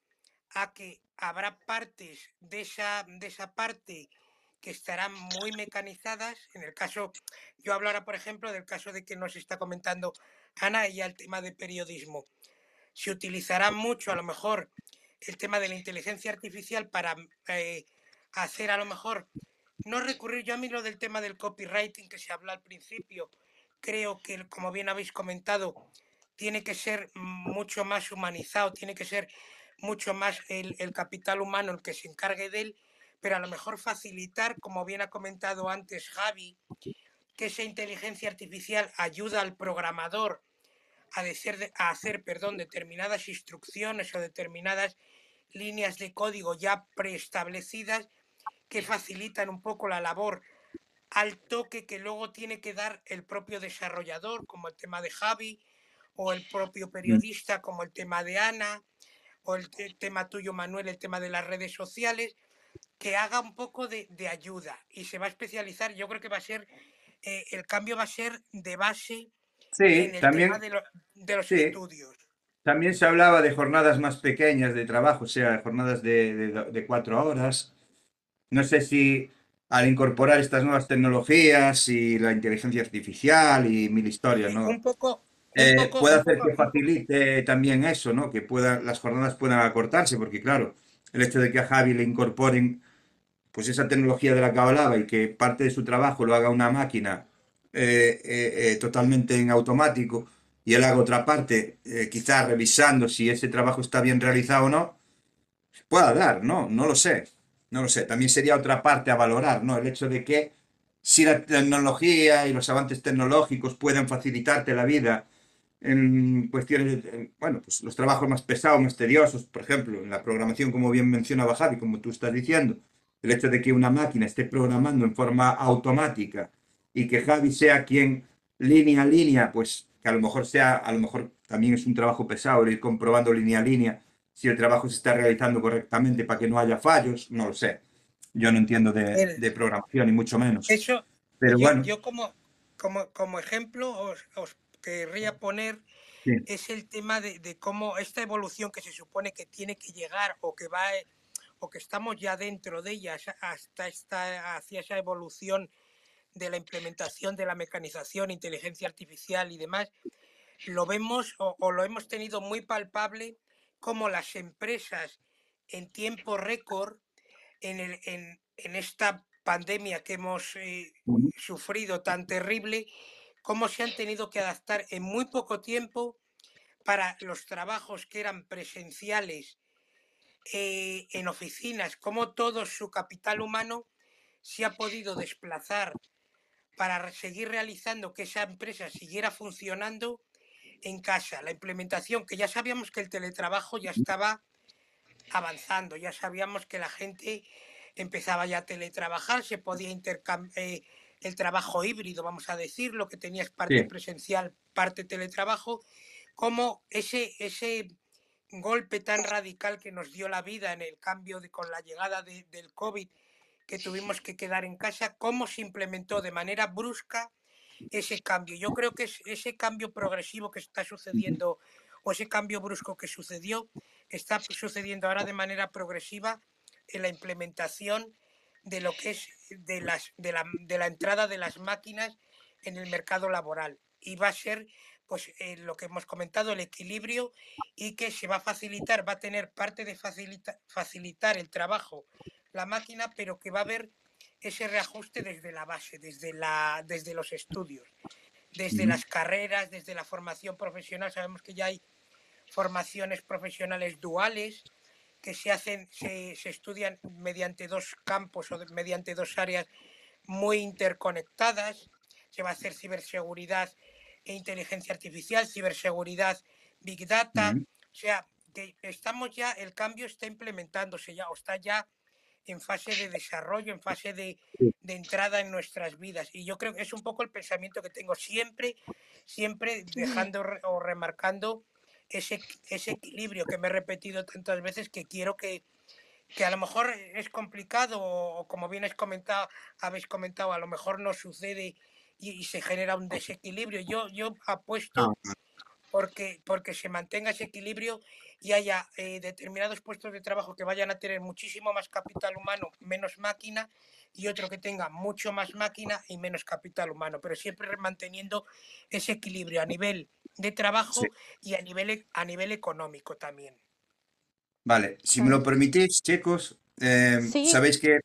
a que habrá partes de esa, de esa parte que estarán muy mecanizadas. En el caso, yo hablo ahora, por ejemplo, del caso de que nos está comentando Ana y el tema de periodismo. Se utilizará mucho, a lo mejor, el tema de la inteligencia artificial para eh, hacer, a lo mejor, no recurrir yo a mí lo del tema del copywriting que se habló al principio. Creo que, como bien habéis comentado, tiene que ser mucho más humanizado, tiene que ser mucho más el, el capital humano el que se encargue de él pero a lo mejor facilitar, como bien ha comentado antes Javi, que esa inteligencia artificial ayuda al programador a, a hacer perdón, determinadas instrucciones o determinadas líneas de código ya preestablecidas que facilitan un poco la labor al toque que luego tiene que dar el propio desarrollador, como el tema de Javi, o el propio mm. periodista, como el tema de Ana, o el tema tuyo, Manuel, el tema de las redes sociales, que haga un poco de, ayuda y se va a especializar. Yo creo que va a ser, eh, el cambio va a ser de base en el también, tema de, los estudios. También se hablaba de jornadas más pequeñas de trabajo, o sea, jornadas de, cuatro horas. No sé si al incorporar estas nuevas tecnologías y la inteligencia artificial y mil historias, ¿no? Un poco, eh, puede hacer que facilite también eso, ¿no? Que pueda, las jornadas puedan acortarse, porque claro, el hecho de que a Javi le incorporen pues esa tecnología de la que hablaba y que parte de su trabajo lo haga una máquina eh, eh, eh, totalmente en automático y él haga otra parte, quizás revisando si ese trabajo está bien realizado o no, pueda dar, ¿no? No lo sé, no lo sé. También sería otra parte a valorar, ¿no? El hecho de que si la tecnología y los avances tecnológicos pueden facilitarte la vida en cuestiones, de, bueno, pues los trabajos más pesados, más tediosos, por ejemplo, en la programación, como bien mencionaba Javi, como tú estás diciendo, el hecho de que una máquina esté programando en forma automática y que Javi sea quien línea a línea, pues que a lo mejor sea, a lo mejor también es un trabajo pesado ir comprobando línea a línea si el trabajo se está realizando correctamente para que no haya fallos, no lo sé. Yo no entiendo de, programación, ni mucho menos. Eso, pero yo, bueno. Yo como, como, como ejemplo os, os querría poner es el tema de, de, cómo esta evolución que se supone que tiene que llegar o que va o que estamos ya dentro de ella hasta esta, hacia esa evolución de la implementación de la mecanización, inteligencia artificial y demás, lo vemos o, lo hemos tenido muy palpable como las empresas en tiempo récord, en, el, en, en, esta pandemia que hemos eh, sufrido tan terrible, cómo se han tenido que adaptar en muy poco tiempo para los trabajos que eran presenciales eh, en oficinas, cómo todo su capital humano se ha podido desplazar para seguir realizando que esa empresa siguiera funcionando en casa. La implementación, que ya sabíamos que el teletrabajo ya estaba avanzando, ya sabíamos que la gente empezaba ya a teletrabajar, se podía intercambiar eh, el trabajo híbrido, vamos a decir, lo que tenías parte presencial, parte teletrabajo, como ese, ese golpe tan radical que nos dio la vida en el cambio de, con la llegada del COVID, que tuvimos que quedar en casa, cómo se implementó de manera brusca ese cambio. Yo creo que es ese cambio progresivo que está sucediendo o ese cambio brusco que sucedió está sucediendo ahora de manera progresiva en la implementación de lo que es de, las, de, la, de la entrada de las máquinas en el mercado laboral y va a ser pues eh, lo que hemos comentado, el equilibrio y que se va a facilitar, va a tener parte de facilitar el trabajo la máquina, pero que va a haber ese reajuste desde la base, desde, la, desde los estudios, desde las carreras, desde la formación profesional. Sabemos que ya hay formaciones profesionales duales que se hacen, se, se estudian mediante dos campos o mediante dos áreas muy interconectadas. Se va a hacer ciberseguridad e inteligencia artificial, ciberseguridad, big data. O sea, que estamos ya, el cambio está implementándose ya, o está ya en fase de desarrollo, en fase de, de, entrada en nuestras vidas. Y yo creo que es un poco el pensamiento que tengo siempre, siempre dejando o remarcando ese, ese equilibrio que me he repetido tantas veces que quiero que, que a lo mejor es complicado o, como bien has comentado, habéis comentado, a lo mejor no sucede y, y se genera un desequilibrio. Yo, yo apuesto ah, porque, porque se mantenga ese equilibrio y haya eh, determinados puestos de trabajo que vayan a tener muchísimo más capital humano, menos máquina, y otro que tenga mucho más máquina y menos capital humano, pero siempre manteniendo ese equilibrio a nivel de trabajo y a nivel, a nivel económico también. Vale, si me lo permitís, chicos, eh, Sí, sabéis que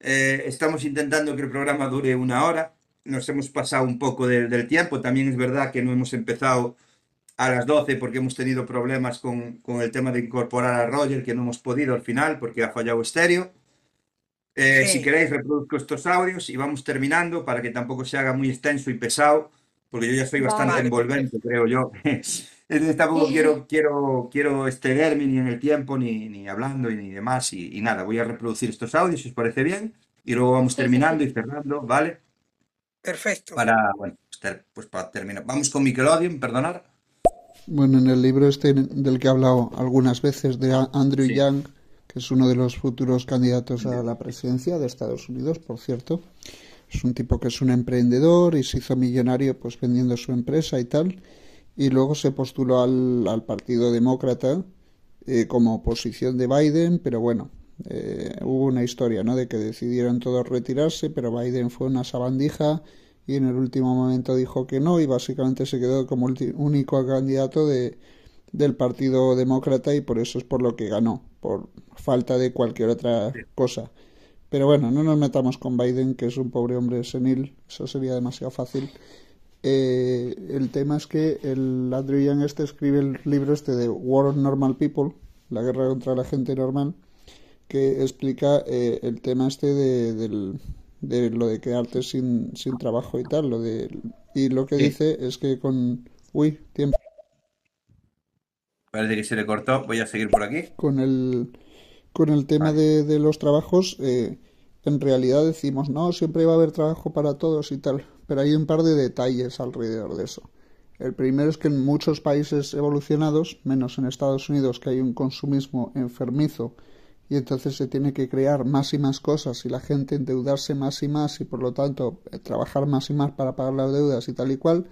eh, estamos intentando que el programa dure una hora. Nos hemos pasado un poco de- del tiempo. También es verdad que no hemos empezado a las 12 porque hemos tenido problemas con, con el tema de incorporar a Roger, que no hemos podido al final porque ha fallado estéreo. Eh, si Sí, queréis, reproduzco estos audios y vamos terminando para que tampoco se haga muy extenso y pesado, porque yo ya soy bastante vale. envolvente, creo yo. Entonces tampoco quiero, quiero, quiero excederme ni en el tiempo, ni, ni hablando y ni demás. Y, y nada, voy a reproducir estos audios, si os parece bien, y luego vamos Sí, sí, terminando sí. y cerrando, ¿vale? perfecto. Para, bueno, pues, ter- pues para terminar. Vamos con Nickelodeon, perdonar. Bueno, en el libro este del que he hablado algunas veces de Andrew Sí. Yang, que es uno de los futuros candidatos a la presidencia de Estados Unidos, por cierto, es un tipo que es un emprendedor y se hizo millonario pues vendiendo su empresa y tal, y luego se postuló al, al Partido Demócrata eh, como oposición de Biden, pero bueno, eh, hubo una historia, ¿no? De que decidieron todos retirarse, pero Biden fue una sabandija y en el último momento dijo que no y básicamente se quedó como ulti- único candidato de, del Partido Demócrata y por eso es por lo que ganó, por falta de cualquier otra cosa. Pero bueno, no nos metamos con Biden, que es un pobre hombre senil, eso sería demasiado fácil. Eh, el tema es que el Andrew Yang este escribe el libro este de War on Normal People, la guerra contra la gente normal, que explica eh, el tema este de, del- de lo de quedarte sin, sin trabajo y tal, lo de, y lo que Sí, dice es que con, uy, tiempo, parece que se le cortó. Voy a seguir por aquí. con el, con el tema Vale. de, de los trabajos, eh, en realidad decimos, no, siempre va a haber trabajo para todos y tal, pero hay un par de detalles alrededor de eso. El primero es que en muchos países evolucionados, menos en Estados Unidos, que hay un consumismo enfermizo y entonces se tiene que crear más y más cosas y la gente endeudarse más y más y por lo tanto trabajar más y más para pagar las deudas y tal y cual,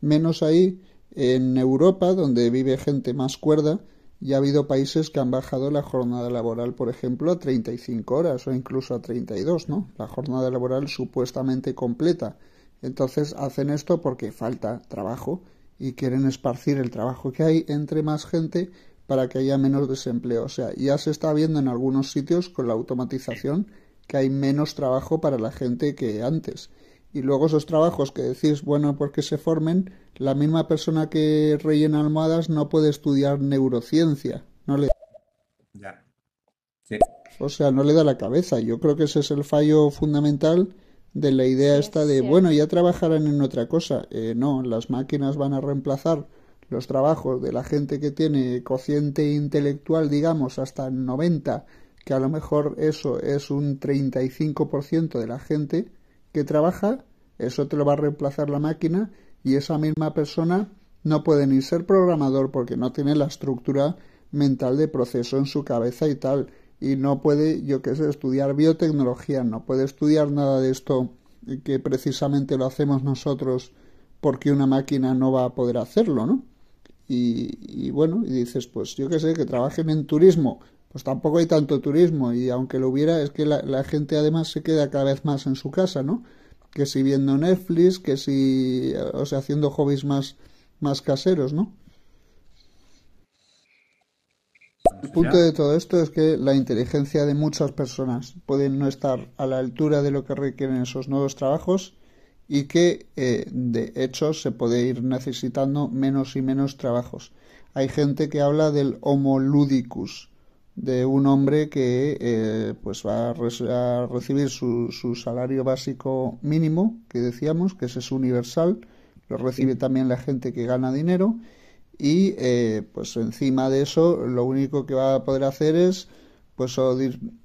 menos ahí en Europa, donde vive gente más cuerda, y ha habido países que han bajado la jornada laboral, por ejemplo, a 35 horas o incluso a 32, ¿no? La jornada laboral supuestamente completa. Entonces hacen esto porque falta trabajo y quieren esparcir el trabajo que hay entre más gente para que haya menos desempleo. O sea, ya se está viendo en algunos sitios con la automatización que hay menos trabajo para la gente que antes. Y luego esos trabajos que decís, bueno, porque se formen, la misma persona que rellena almohadas no puede estudiar neurociencia, no le, Ya. Sí. o sea, no le da la cabeza. Yo creo que ese es el fallo fundamental de la idea Sí, esta es de, bueno, ya trabajarán en otra cosa. Eh, no, las máquinas van a reemplazar los trabajos de la gente que tiene cociente intelectual, digamos, hasta el 90, que a lo mejor eso es un 35% de la gente que trabaja, eso te lo va a reemplazar la máquina y esa misma persona no puede ni ser programador porque no tiene la estructura mental de proceso en su cabeza y tal. Y no puede, yo qué sé, estudiar biotecnología, no puede estudiar nada de esto que precisamente lo hacemos nosotros porque una máquina no va a poder hacerlo, ¿no? Y, bueno, y dices, pues yo qué sé, que trabajen en turismo, pues tampoco hay tanto turismo y aunque lo hubiera es que la, la gente además se queda cada vez más en su casa, ¿no? Que si viendo Netflix, que si, o sea, haciendo hobbies más, más caseros, ¿no? El punto de todo esto es que la inteligencia de muchas personas puede no estar a la altura de lo que requieren esos nuevos trabajos y que eh, de hecho se puede ir necesitando menos y menos trabajos. Hay gente que habla del homo ludicus, de un hombre que eh, pues va a, recibir su, su, salario básico mínimo, que decíamos, que ese es universal, lo recibe también la gente que gana dinero y eh, pues encima de eso lo único que va a poder hacer es pues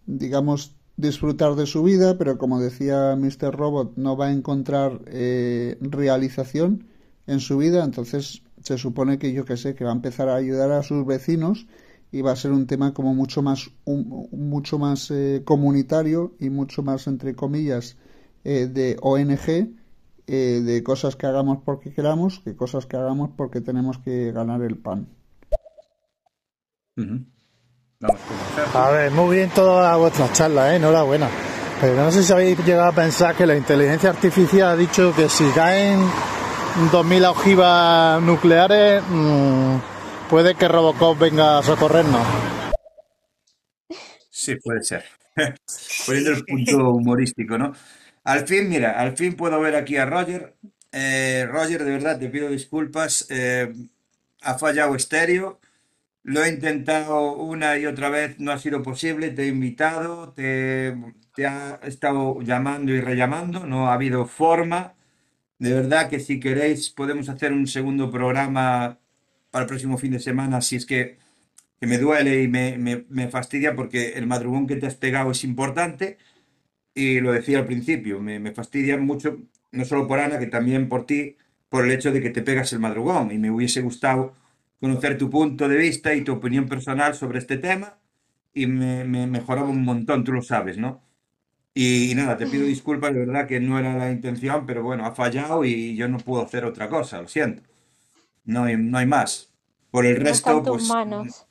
digamos disfrutar de su vida pero como decía Mr. Robot no va a encontrar eh, realización en su vida entonces se supone que yo que sé que va a empezar a ayudar a sus vecinos y va a ser un tema como mucho más mucho más eh, comunitario y mucho más entre comillas de ONG eh, de cosas que hagamos porque queramos que cosas que hagamos porque tenemos que ganar el pan. A, ver, muy bien todas vuestras charlas, ¿eh? enhorabuena. Pero no sé si habéis llegado a pensar que la inteligencia artificial ha dicho que si caen 2.000 ojivas nucleares, mm, puede que Robocop venga a socorrernos. Sí, puede ser. Poniendo el punto humorístico, ¿no? Al fin, mira, al fin puedo ver aquí a Roger. Eh, Roger, de verdad, te pido disculpas. Eh, ha fallado estéreo. Lo he intentado una y otra vez, no ha sido posible. Te he invitado, te, te ha estado llamando y rellamando, no ha habido forma. De verdad que si queréis podemos hacer un segundo programa para el próximo fin de semana, si es que, que me duele y me, fastidia porque el madrugón que te has pegado es importante y lo decía al principio, me fastidia mucho, no solo por Ana, que también por ti, por el hecho de que te pegas el madrugón. Y me hubiese gustado conocer tu punto de vista y tu opinión personal sobre este tema y me, me mejoraba un montón, tú lo sabes, ¿no? Y, nada, te pido disculpas, de verdad que no era la intención, pero bueno, ha fallado y yo no puedo hacer otra cosa, lo siento. No hay, no hay más. Por el resto, pues... manos.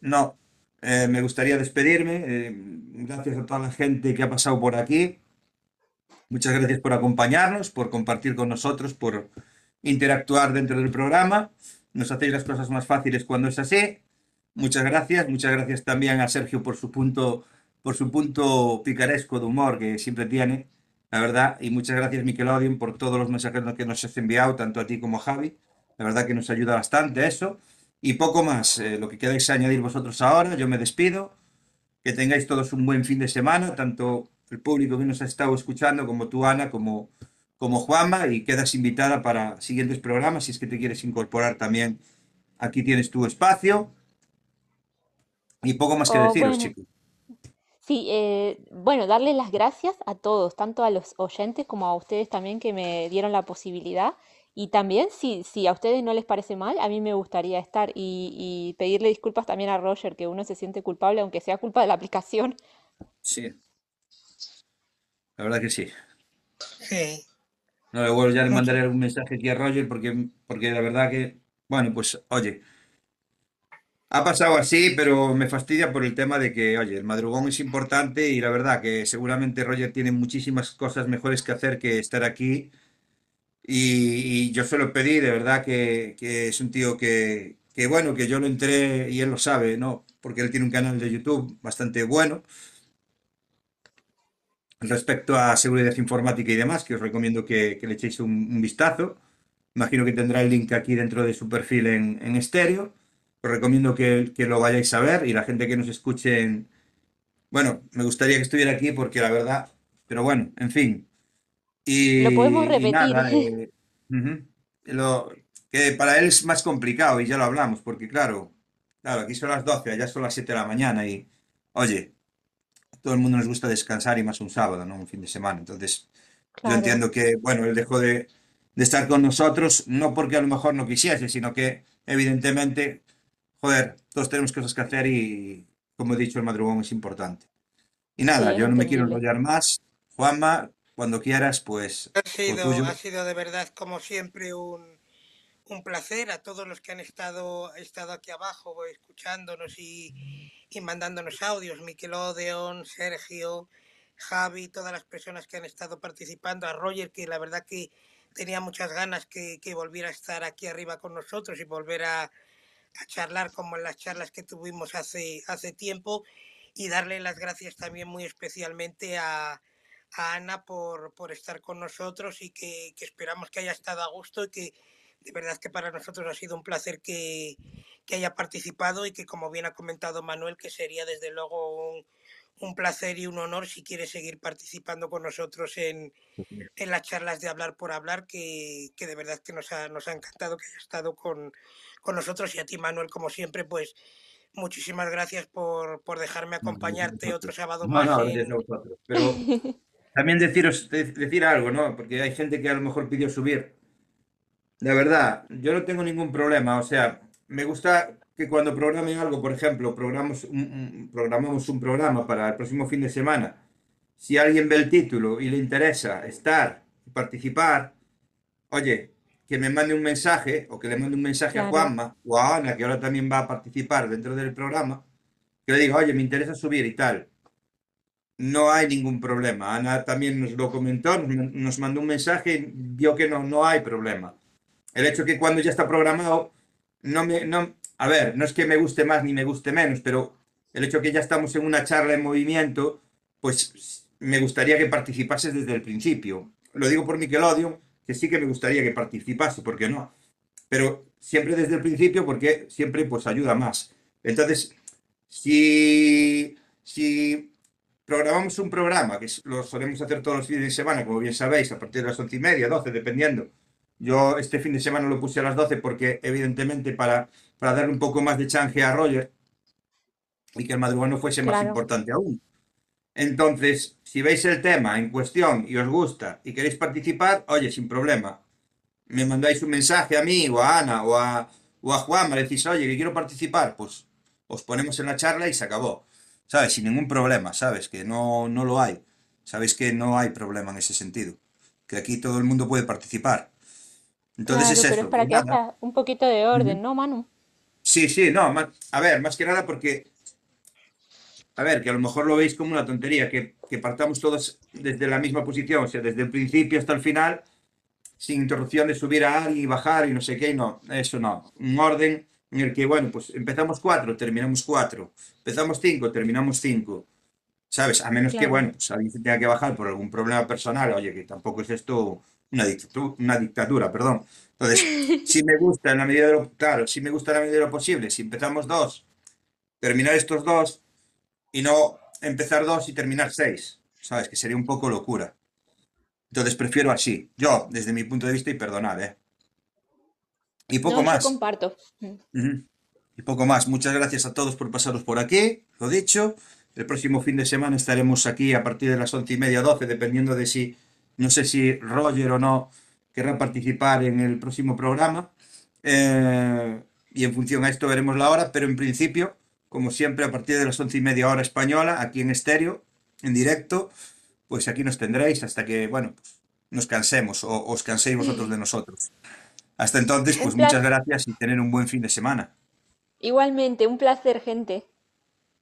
No, eh, me gustaría despedirme. Eh, gracias a toda la gente que ha pasado por aquí. Muchas gracias por acompañarnos, por compartir con nosotros, por interactuar dentro del programa. Nos hacéis las cosas más fáciles cuando es así. Muchas gracias. Muchas gracias también a Sergio por su punto, por su punto picaresco de humor que siempre tiene, la verdad. Y muchas gracias, Nickelodeon, por todos los mensajes que nos has enviado, tanto a ti como a Javi. La verdad que nos ayuda bastante eso. Y poco más, eh, lo que queráis añadir vosotros ahora, yo me despido. Que tengáis todos un buen fin de semana, tanto el público que nos ha estado escuchando, como tú, Ana, como, como Juanma, y quedas invitada para siguientes programas si es que te quieres incorporar también. Aquí tienes tu espacio. Y poco más que Oh, deciros, bueno, chicos. sí, eh, bueno, darles las gracias a todos, tanto a los oyentes como a ustedes también que me dieron la posibilidad. Y también, si, si a ustedes no les parece mal, a mí me gustaría estar y, y pedirle disculpas también a Roger, que uno se siente culpable, aunque sea culpa de la aplicación. Sí, la verdad que sí. Sí. No, luego ya le mandaré algún mensaje aquí a Roger porque, porque la verdad que, bueno, pues oye, ha pasado así, pero me fastidia por el tema de que, oye, el madrugón es importante y la verdad que seguramente Roger tiene muchísimas cosas mejores que hacer que estar aquí. Y, y yo se lo pedí, de verdad que, que es un tío que, que, bueno, que yo lo entré y él lo sabe, ¿no? Porque él tiene un canal de YouTube bastante bueno respecto a seguridad informática y demás, que os recomiendo que, que le echéis un, un vistazo. Imagino que tendrá el link aquí dentro de su perfil en, en estéreo. Os recomiendo que, que lo vayáis a ver y la gente que nos escuche en... Bueno, me gustaría que estuviera aquí porque la verdad... Pero bueno, en fin. Lo podemos Y, y repetir. nada, eh, ujú. Lo, que para él es más complicado y ya lo hablamos, porque claro, claro, aquí son las 12, allá son las 7 de la mañana y, oye, todo el mundo nos gusta descansar y más un sábado, ¿no? Un fin de semana. Entonces, yo Claro. entiendo que, bueno, él dejó de, de estar con nosotros, no porque a lo mejor no quisiese, sino que evidentemente, joder, todos tenemos cosas que hacer y, como he dicho, el madrugón es importante. Y Sí, nada, es yo no me quiero enrollar más. Juanma, cuando quieras, pues Ha sido, ha sido de verdad, como siempre, un, un placer a todos los que han estado, estado aquí abajo escuchándonos y, y mandándonos audios, Odeon, Sergio, Javi, todas las personas que han estado participando, a Roger, que la verdad que tenía muchas ganas que, que volviera a estar aquí arriba con nosotros y volver a, a charlar como en las charlas que tuvimos hace, hace tiempo. Y darle las gracias también muy especialmente a, a Ana por, por, estar con nosotros y que, que, esperamos que haya estado a gusto y que de verdad que para nosotros ha sido un placer que, que haya participado y que como bien ha comentado Manuel que sería desde luego un, un placer y un honor si quiere seguir participando con nosotros en, en las charlas de Hablar por Hablar, que, que de verdad que nos ha, nos ha encantado que haya estado con, con nosotros y a ti, Manuel, como siempre, pues muchísimas gracias por, por dejarme acompañarte otro sábado No, más. no, en- vosotros. Pero también deciros, de- decir algo, ¿no? Porque hay gente que a lo mejor pidió subir. De verdad, yo no tengo ningún problema. O sea, me gusta que cuando programen algo, por ejemplo, programamos un, programamos un programa para el próximo fin de semana. Si alguien ve el título y le interesa estar y participar, oye, que me mande un mensaje o que le mande un mensaje a. Juanma o a Ana, que ahora también va a participar dentro del programa, que le diga, oye, me interesa subir y tal. No hay ningún problema. Ana también nos lo comentó, nos, nos mandó un mensaje y vio que no, no hay problema. El hecho que cuando ya está programado, no me, no, a ver, no es que me guste más ni me guste menos, pero el hecho que ya estamos en una charla en movimiento, pues me gustaría que participases desde el principio. Lo digo por Nickelodeon, que sí que me gustaría que participase, ¿por qué no? Pero siempre desde el principio, porque siempre pues ayuda más. Entonces, si, si programamos un programa, que lo solemos hacer todos los fines de semana, como bien sabéis, a partir de las once y media, doce, dependiendo. Yo este fin de semana lo puse a las 12 porque, evidentemente, para, para darle un poco más de chance a Roger y que el madrugano fuese más importante aún. Entonces, si veis el tema en cuestión y os gusta y queréis participar, oye, sin problema. Me mandáis un mensaje a mí o a Ana o a, o a Juan, me decís, oye, que quiero participar, pues os ponemos en la charla y se acabó. ¿Sabes? Sin ningún problema, ¿sabes? Que no, no lo hay. Sabéis que no hay problema en ese sentido. Que aquí todo el mundo puede participar. Entonces Claro, es pero eso. es para que haya un poquito de orden, ¿no, Manu? Sí, sí, no, ma- a ver, más que nada porque, a ver, que a lo mejor lo veis como una tontería, que, que partamos todos desde la misma posición, o sea, desde el principio hasta el final, sin interrupción de subir a alguien y bajar y no sé qué, y no, eso no. Un orden en el que, bueno, pues empezamos cuatro, terminamos cuatro, empezamos cinco, terminamos cinco, ¿sabes? A menos que, bueno, pues alguien se tenga que bajar por algún problema personal, oye, que tampoco es esto una dictadura, una dictadura, perdón. Entonces, si me gusta en la medida de lo, claro, si me gusta en la medida de lo posible, si empezamos dos, terminar estos dos y no empezar dos y terminar seis, ¿sabes? Que sería un poco locura. Entonces prefiero así, yo, desde mi punto de vista, y perdonad, ¿eh? Y poco No, yo más. comparto. Y poco más. Muchas gracias a todos por pasaros por aquí. Lo dicho, el próximo fin de semana estaremos aquí a partir de las once y media, doce, dependiendo de si, no sé si Roger o no querrá participar en el próximo programa. Eh, y en función a esto veremos la hora, pero en principio, como siempre, a partir de las once y media hora española, aquí en estéreo, en directo, pues aquí nos tendréis hasta que, bueno, pues, nos cansemos o os canséis vosotros de nosotros. Hasta entonces, pues muchas gracias y tener un buen fin de semana. Igualmente, un placer, gente.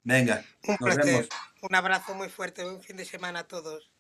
Venga, Un nos vemos. placer. Un abrazo muy fuerte, un fin de semana a todos.